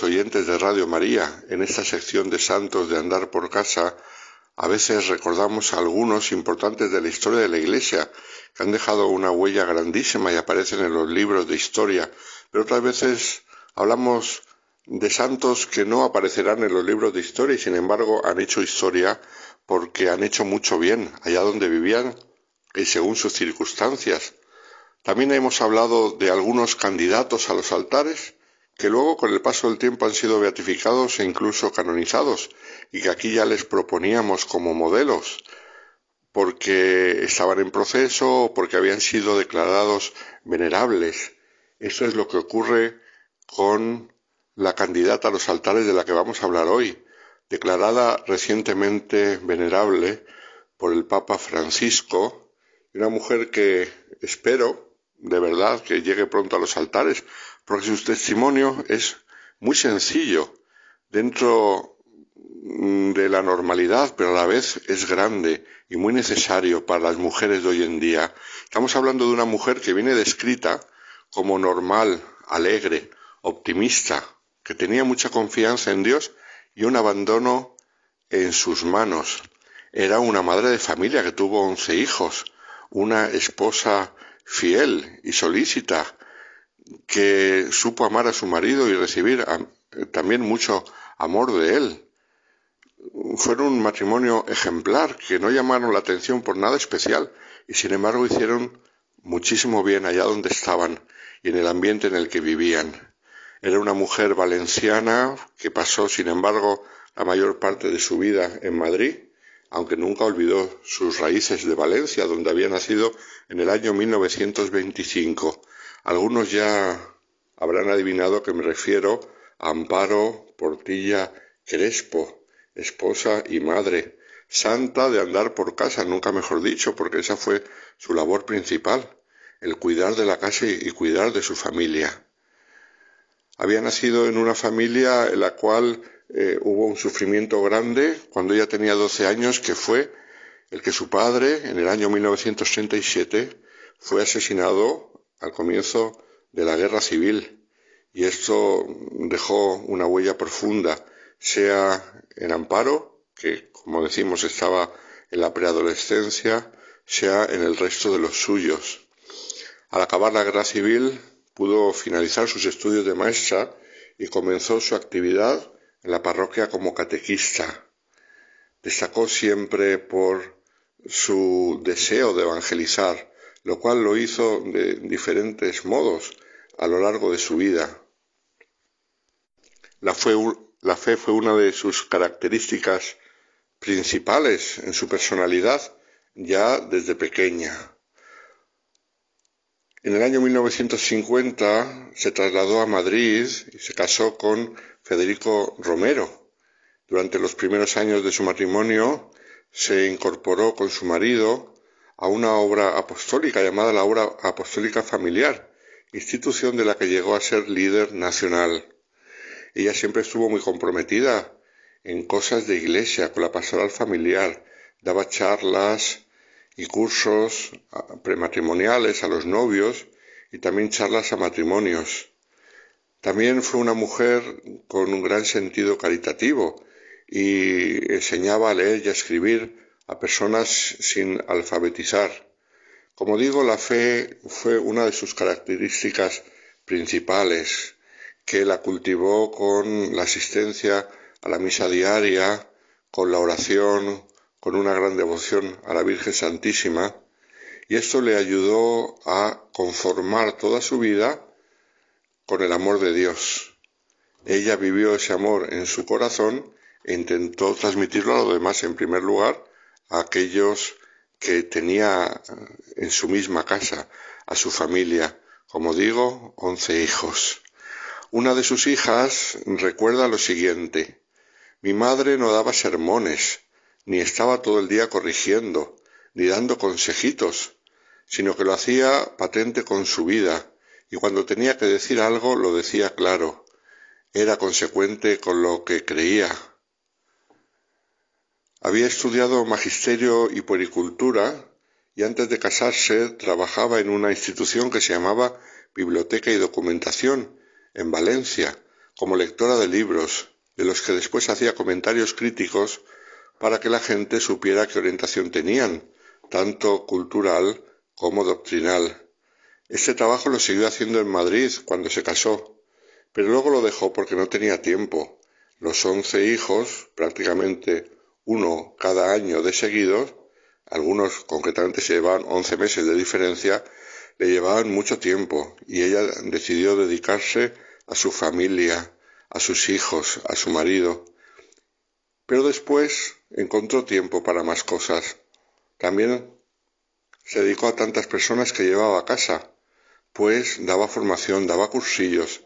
Oyentes de Radio María. En esta sección de Santos de Andar por Casa, a veces recordamos algunos importantes de la historia de la Iglesia, que han dejado una huella grandísima y aparecen en los libros de historia, pero otras veces hablamos de santos que no aparecerán en los libros de historia y sin embargo han hecho historia porque han hecho mucho bien allá donde vivían y según sus circunstancias. También hemos hablado de algunos candidatos a los altares que luego con el paso del tiempo han sido beatificados e incluso canonizados, y que aquí ya les proponíamos como modelos, porque estaban en proceso o porque habían sido declarados venerables. Eso es lo que ocurre con la candidata a los altares de la que vamos a hablar hoy, declarada recientemente venerable por el Papa Francisco, una mujer que espero de verdad que llegue pronto a los altares, porque su testimonio es muy sencillo dentro mm, de la normalidad, pero a la vez es grande y muy necesario para las mujeres de hoy en día. Estamos hablando de una mujer que viene descrita como normal, alegre, optimista, que tenía mucha confianza en Dios y un abandono en sus manos. Era una madre de familia que tuvo once hijos, una esposa fiel y solícita, que supo amar a su marido y recibir también mucho amor de él. Fueron un matrimonio ejemplar, que no llamaron la atención por nada especial y sin embargo hicieron muchísimo bien allá donde estaban y en el ambiente en el que vivían. Era una mujer valenciana que pasó, sin embargo, la mayor parte de su vida en Madrid, aunque nunca olvidó sus raíces de Valencia, donde había nacido en el año 1925. Algunos ya habrán adivinado que me refiero a Amparo Portilla Crespo, esposa y madre, santa de andar por casa, nunca mejor dicho, porque esa fue su labor principal, el cuidar de la casa y cuidar de su familia. Había nacido en una familia en la cual eh, hubo un sufrimiento grande cuando ella tenía 12 años, que fue el que su padre, en el año 1937, fue asesinado al comienzo de la guerra civil. Y esto dejó una huella profunda, sea en Amparo, que como decimos estaba en la preadolescencia, sea en el resto de los suyos. Al acabar la guerra civil, pudo finalizar sus estudios de maestra y comenzó su actividad en la parroquia como catequista. Destacó siempre por su deseo de evangelizar, lo cual lo hizo de diferentes modos a lo largo de su vida. La fe, la fe fue una de sus características principales en su personalidad ya desde pequeña. En el año 1950 se trasladó a Madrid y se casó con Federico Romero. Durante los primeros años de su matrimonio se incorporó con su marido a una obra apostólica llamada la Obra Apostólica Familiar, institución de la que llegó a ser líder nacional. Ella siempre estuvo muy comprometida en cosas de iglesia, con la pastoral familiar, daba charlas, y cursos prematrimoniales a los novios y también charlas a matrimonios. También fue una mujer con un gran sentido caritativo y enseñaba a leer y a escribir a personas sin alfabetizar. Como digo, la fe fue una de sus características principales, que la cultivó con la asistencia a la misa diaria, con la oración, con una gran devoción a la Virgen Santísima y esto le ayudó a conformar toda su vida con el amor de Dios. Ella vivió ese amor en su corazón e intentó transmitirlo a los demás, en primer lugar, a aquellos que tenía en su misma casa, a su familia, como digo, once hijos. Una de sus hijas recuerda lo siguiente, mi madre no daba sermones, ni estaba todo el día corrigiendo, ni dando consejitos, sino que lo hacía patente con su vida, y cuando tenía que decir algo lo decía claro, era consecuente con lo que creía. Había estudiado magisterio y puericultura y antes de casarse trabajaba en una institución que se llamaba Biblioteca y Documentación en Valencia como lectora de libros, de los que después hacía comentarios críticos para que la gente supiera qué orientación tenían, tanto cultural como doctrinal. Este trabajo lo siguió haciendo en Madrid cuando se casó, pero luego lo dejó porque no tenía tiempo. Los once hijos, prácticamente uno cada año de seguidos, algunos concretamente se llevaban once meses de diferencia, le llevaban mucho tiempo y ella decidió dedicarse a su familia, a sus hijos, a su marido. Pero después encontró tiempo para más cosas. También se dedicó a tantas personas que llevaba a casa, pues daba formación, daba cursillos,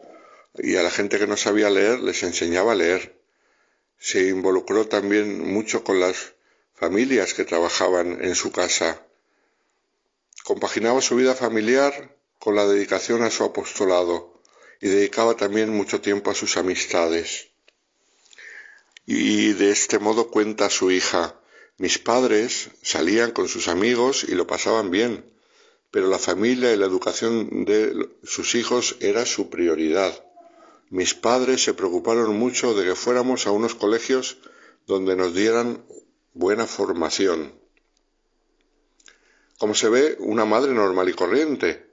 y a la gente que no sabía leer les enseñaba a leer. Se involucró también mucho con las familias que trabajaban en su casa. Compaginaba su vida familiar con la dedicación a su apostolado y dedicaba también mucho tiempo a sus amistades. y de este modo cuenta su hija, mis padres salían con sus amigos y lo pasaban bien, pero la familia y la educación de sus hijos era su prioridad. Mis padres se preocuparon mucho de que fuéramos a unos colegios donde nos dieran buena formación. Como se ve, una madre normal y corriente.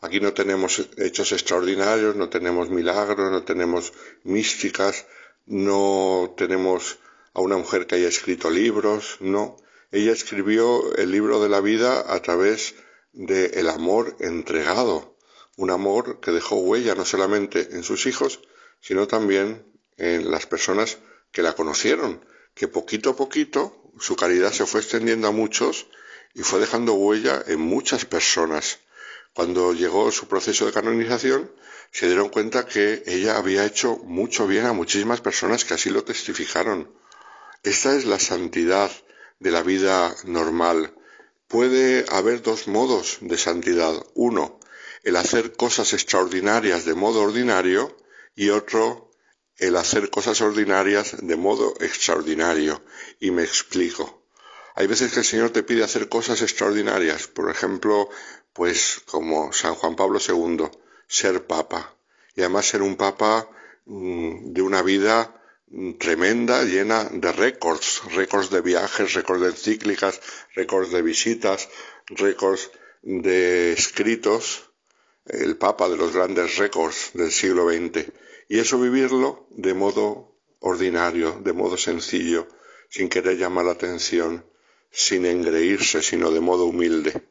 Aquí no tenemos hechos extraordinarios, no tenemos milagros, no tenemos místicas, no tenemos a una mujer que haya escrito libros, no. Ella escribió el libro de la vida a través del el amor entregado, un amor que dejó huella no solamente en sus hijos, sino también en las personas que la conocieron, que poquito a poquito su caridad se fue extendiendo a muchos y fue dejando huella en muchas personas. Cuando llegó su proceso de canonización, se dieron cuenta que ella había hecho mucho bien a muchísimas personas que así lo testificaron. Esta es la santidad de la vida normal. Puede haber dos modos de santidad. Uno, el hacer cosas extraordinarias de modo ordinario y otro, el hacer cosas ordinarias de modo extraordinario. Y me explico. Hay veces que el Señor te pide hacer cosas extraordinarias, por ejemplo, pues como San Juan Pablo II, ser papa. Y además ser un papa mm, de una vida tremenda, llena de récords, récords de viajes, récords de encíclicas, récords de visitas, récords de escritos, el Papa de los grandes récords del siglo XX. Y eso vivirlo de modo ordinario, de modo sencillo, sin querer llamar la atención, sin engreírse, sino de modo humilde.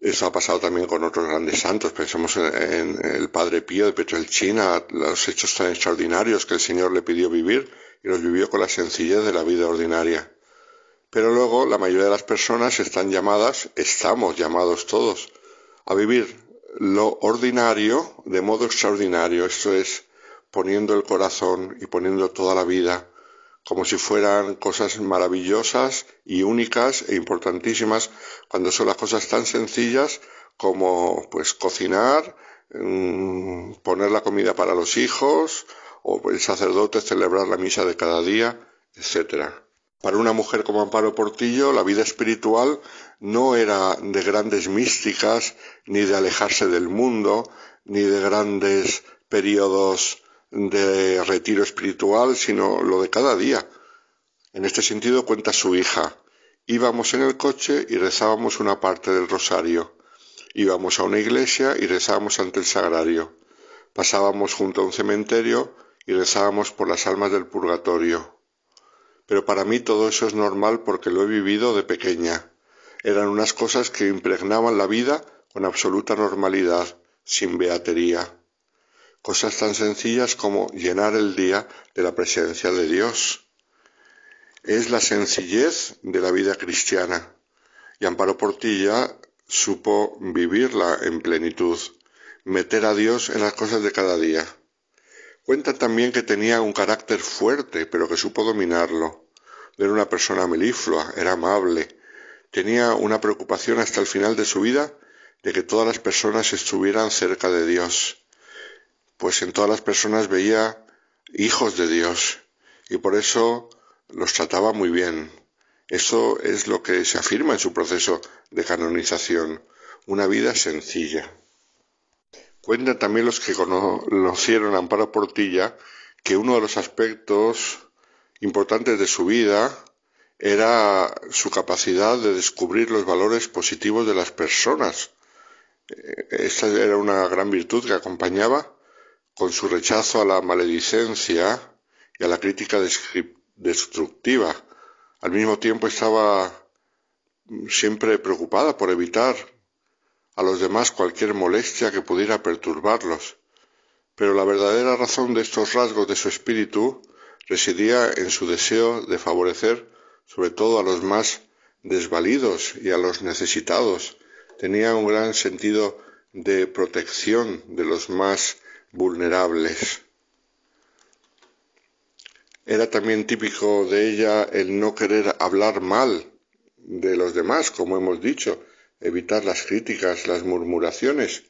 Eso ha pasado también con otros grandes santos. Pensemos en, el Padre Pío de Petrelchina, los hechos tan extraordinarios que el Señor le pidió vivir y los vivió con la sencillez de la vida ordinaria. Pero luego la mayoría de las personas están llamadas, estamos llamados todos, a vivir lo ordinario de modo extraordinario. Esto es poniendo el corazón y poniendo toda la vida como si fueran cosas maravillosas y únicas e importantísimas cuando son las cosas tan sencillas como pues cocinar, mm, poner la comida para los hijos o el sacerdote celebrar la misa de cada día, etc. Para una mujer como Amparo Portillo, la vida espiritual no era de grandes místicas, ni de alejarse del mundo, ni de grandes periodos de retiro espiritual, sino lo de cada día. En este sentido cuenta su hija. Íbamos en el coche y rezábamos una parte del rosario. Íbamos a una iglesia y rezábamos ante el sagrario. Pasábamos junto a un cementerio y rezábamos por las almas del purgatorio. Pero para mí todo eso es normal porque lo he vivido de pequeña. Eran unas cosas que impregnaban la vida con absoluta normalidad, sin beatería cosas tan sencillas como llenar el día de la presencia de Dios. Es la sencillez de la vida cristiana y Amparo Portilla supo vivirla en plenitud, meter a Dios en las cosas de cada día. Cuenta también que tenía un carácter fuerte, pero que supo dominarlo. Era una persona meliflua, era amable, tenía una preocupación hasta el final de su vida de que todas las personas estuvieran cerca de Dios pues en todas las personas veía hijos de Dios y por eso los trataba muy bien. Eso es lo que se afirma en su proceso de canonización, una vida sencilla. Cuentan también los que conocieron a Amparo Portilla que uno de los aspectos importantes de su vida era su capacidad de descubrir los valores positivos de las personas. Eh, esta era una gran virtud que acompañaba con su rechazo a la maledicencia y a la crítica destructiva. Al mismo tiempo estaba siempre preocupada por evitar a los demás cualquier molestia que pudiera perturbarlos. Pero la verdadera razón de estos rasgos de su espíritu residía en su deseo de favorecer sobre todo a los más desvalidos y a los necesitados. Tenía un gran sentido de protección de los más vulnerables. Era también típico de ella el no querer hablar mal de los demás, como hemos dicho, evitar las críticas, las murmuraciones.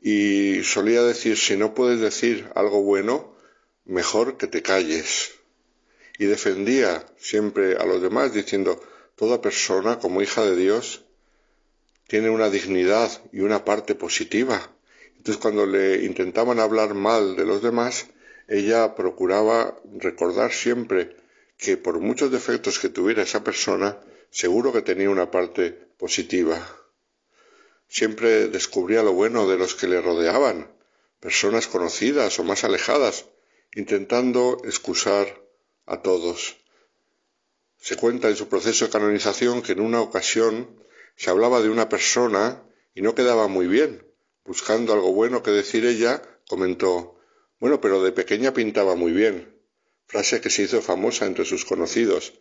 Y solía decir, si no puedes decir algo bueno, mejor que te calles. Y defendía siempre a los demás diciendo, toda persona como hija de Dios tiene una dignidad y una parte positiva. Entonces cuando le intentaban hablar mal de los demás, ella procuraba recordar siempre que por muchos defectos que tuviera esa persona, seguro que tenía una parte positiva. Siempre descubría lo bueno de los que le rodeaban, personas conocidas o más alejadas, intentando excusar a todos. Se cuenta en su proceso de canonización que en una ocasión se hablaba de una persona y no quedaba muy bien. Buscando algo bueno que decir ella, comentó Bueno, pero de pequeña pintaba muy bien. Frase que se hizo famosa entre sus conocidos,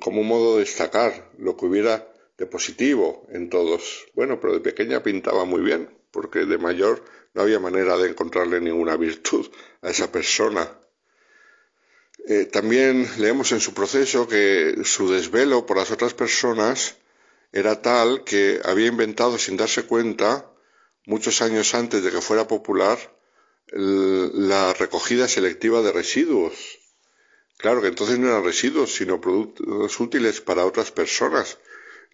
como un modo de destacar lo que hubiera de positivo en todos. Bueno, pero de pequeña pintaba muy bien, porque de mayor no había manera de encontrarle ninguna virtud a esa persona. Eh, también leemos en su proceso que su desvelo por las otras personas era tal que había inventado sin darse cuenta, muchos años antes de que fuera popular, la recogida selectiva de residuos. Claro que entonces no eran residuos, sino productos útiles para otras personas.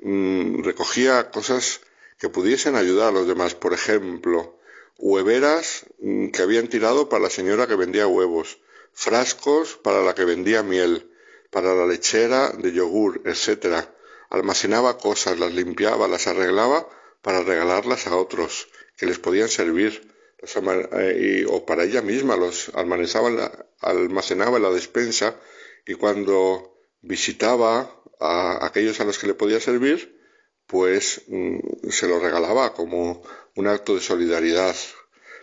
Mm, recogía cosas que pudiesen ayudar a los demás. Por ejemplo, hueveras mm, que habían tirado para la señora que vendía huevos, frascos para la que vendía miel, para la lechera de yogur, etcétera almacenaba cosas, las limpiaba, las arreglaba para regalarlas a otros que les podían servir, eh, o para ella misma, los almacenaba, almacenaba en la despensa y cuando visitaba a aquellos a los que le podía servir, pues mm, se lo regalaba como un acto de solidaridad.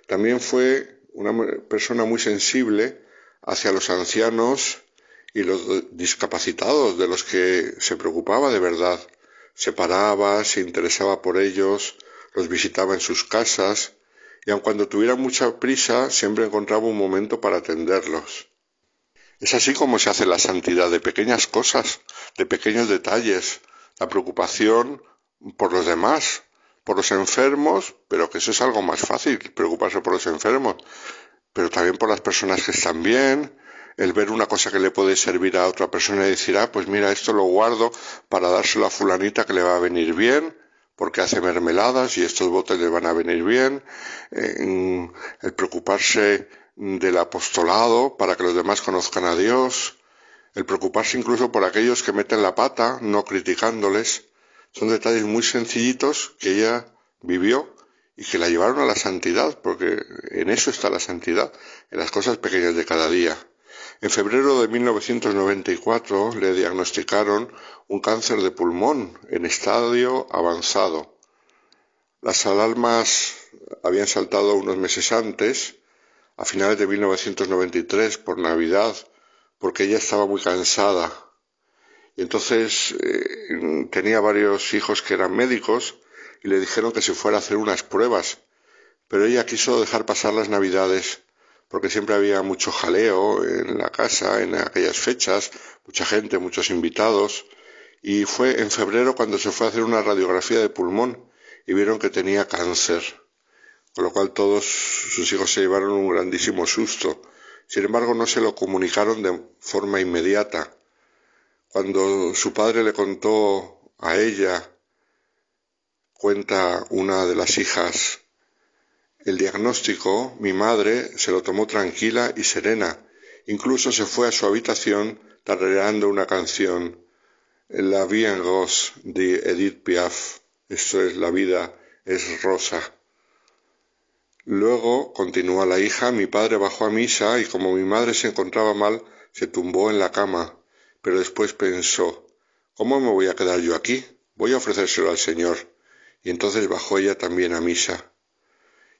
También fue una persona muy sensible hacia los ancianos y los discapacitados de los que se preocupaba de verdad. Se paraba, se interesaba por ellos, los visitaba en sus casas y aun cuando tuviera mucha prisa siempre encontraba un momento para atenderlos. Es así como se hace la santidad de pequeñas cosas, de pequeños detalles, la preocupación por los demás, por los enfermos, pero que eso es algo más fácil, preocuparse por los enfermos, pero también por las personas que están bien, el ver una cosa que le puede servir a otra persona y decir, ah, pues mira, esto lo guardo para dárselo a fulanita que le va a venir bien, porque hace mermeladas y estos botes le van a venir bien, el preocuparse del apostolado para que los demás conozcan a Dios, el preocuparse incluso por aquellos que meten la pata, no criticándoles, son detalles muy sencillitos que ella vivió y que la llevaron a la santidad, porque en eso está la santidad, en las cosas pequeñas de cada día. En febrero de 1994 le diagnosticaron un cáncer de pulmón en estadio avanzado. Las alarmas habían saltado unos meses antes, a finales de 1993, por Navidad, porque ella estaba muy cansada. Entonces eh, tenía varios hijos que eran médicos y le dijeron que se fuera a hacer unas pruebas, pero ella quiso dejar pasar las Navidades porque siempre había mucho jaleo en la casa en aquellas fechas, mucha gente, muchos invitados, y fue en febrero cuando se fue a hacer una radiografía de pulmón y vieron que tenía cáncer, con lo cual todos sus hijos se llevaron un grandísimo susto. Sin embargo, no se lo comunicaron de forma inmediata. Cuando su padre le contó a ella, cuenta una de las hijas el diagnóstico, mi madre se lo tomó tranquila y serena. Incluso se fue a su habitación tarareando una canción, La vie en rose de Edith Piaf. Esto es La vida es rosa. Luego, continúa la hija, mi padre bajó a misa y como mi madre se encontraba mal, se tumbó en la cama. Pero después pensó, ¿cómo me voy a quedar yo aquí? Voy a ofrecérselo al Señor. Y entonces bajó ella también a misa.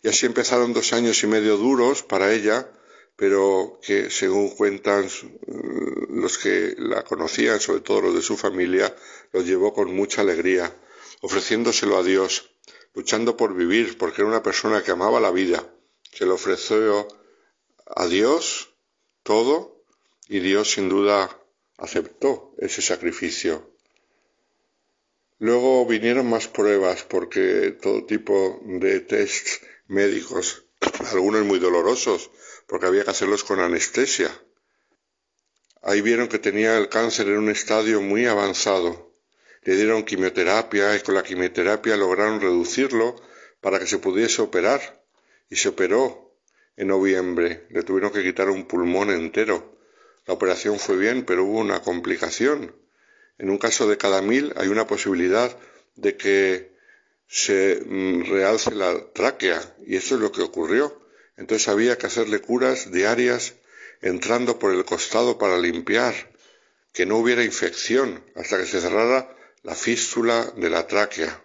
Y así empezaron dos años y medio duros para ella, pero que según cuentan mm, los que la conocían, sobre todo los de su familia, los llevó con mucha alegría, ofreciéndoselo a Dios, luchando por vivir, porque era una persona que amaba la vida, que le ofreció a Dios todo y Dios sin duda aceptó ese sacrificio. Luego vinieron más pruebas porque todo tipo de tests médicos, algunos muy dolorosos, porque había que hacerlos con anestesia. Ahí vieron que tenía el cáncer en un estadio muy avanzado. Le dieron quimioterapia y con la quimioterapia lograron reducirlo para que se pudiese operar. Y se operó en noviembre. Le tuvieron que quitar un pulmón entero. La operación fue bien, pero hubo una complicación. En un caso de cada mil hay una posibilidad de que se mm, realce la tráquea y eso es lo que ocurrió. Entonces había que hacerle curas diarias entrando por el costado para limpiar, que no hubiera infección hasta que se cerrara la fístula de la tráquea.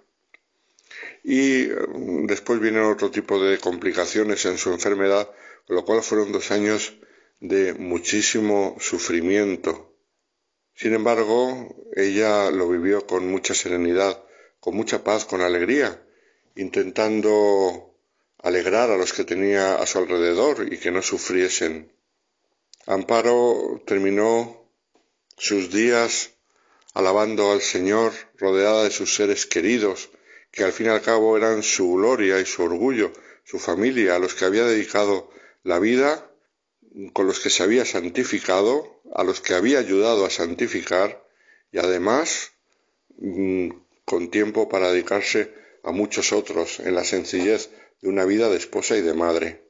Y mm, después vienen otro tipo de complicaciones en su enfermedad, con lo cual fueron dos años de muchísimo sufrimiento. Sin embargo, ella lo vivió con mucha serenidad, con mucha paz, con alegría, intentando alegrar a los que tenía a su alrededor y que no sufriesen. Amparo terminó sus días alabando al Señor, rodeada de sus seres queridos, que al fin y al cabo eran su gloria y su orgullo, su familia, a los que había dedicado la vida, con los que se había santificado, a los que había ayudado a santificar, y además mm, con tiempo para dedicarse a muchos otros en la sencillez de una vida de esposa y de madre.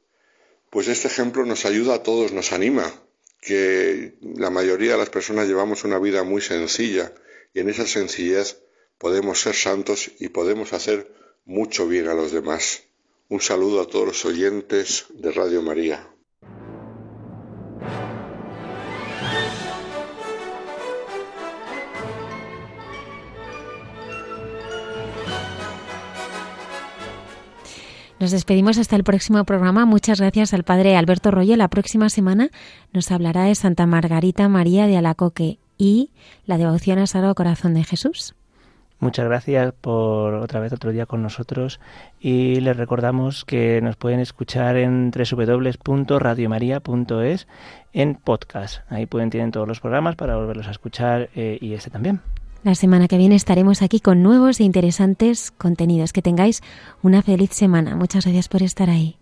Pues este ejemplo nos ayuda a todos, nos anima, que la mayoría de las personas llevamos una vida muy sencilla y en esa sencillez podemos ser santos y podemos hacer mucho bien a los demás. Un saludo a todos los oyentes de Radio María. Nos despedimos hasta el próximo programa. Muchas gracias al Padre Alberto Rollo. La próxima semana nos hablará de Santa Margarita María de Alacoque y la devoción a Sagrado Corazón de Jesús. Muchas gracias por otra vez otro día con nosotros y les recordamos que nos pueden escuchar en www.radiomaria.es en podcast. Ahí pueden tienen todos los programas para volverlos a escuchar eh, y este también. La semana que viene estaremos aquí con nuevos e interesantes contenidos. Que tengáis una feliz semana. Muchas gracias por estar ahí.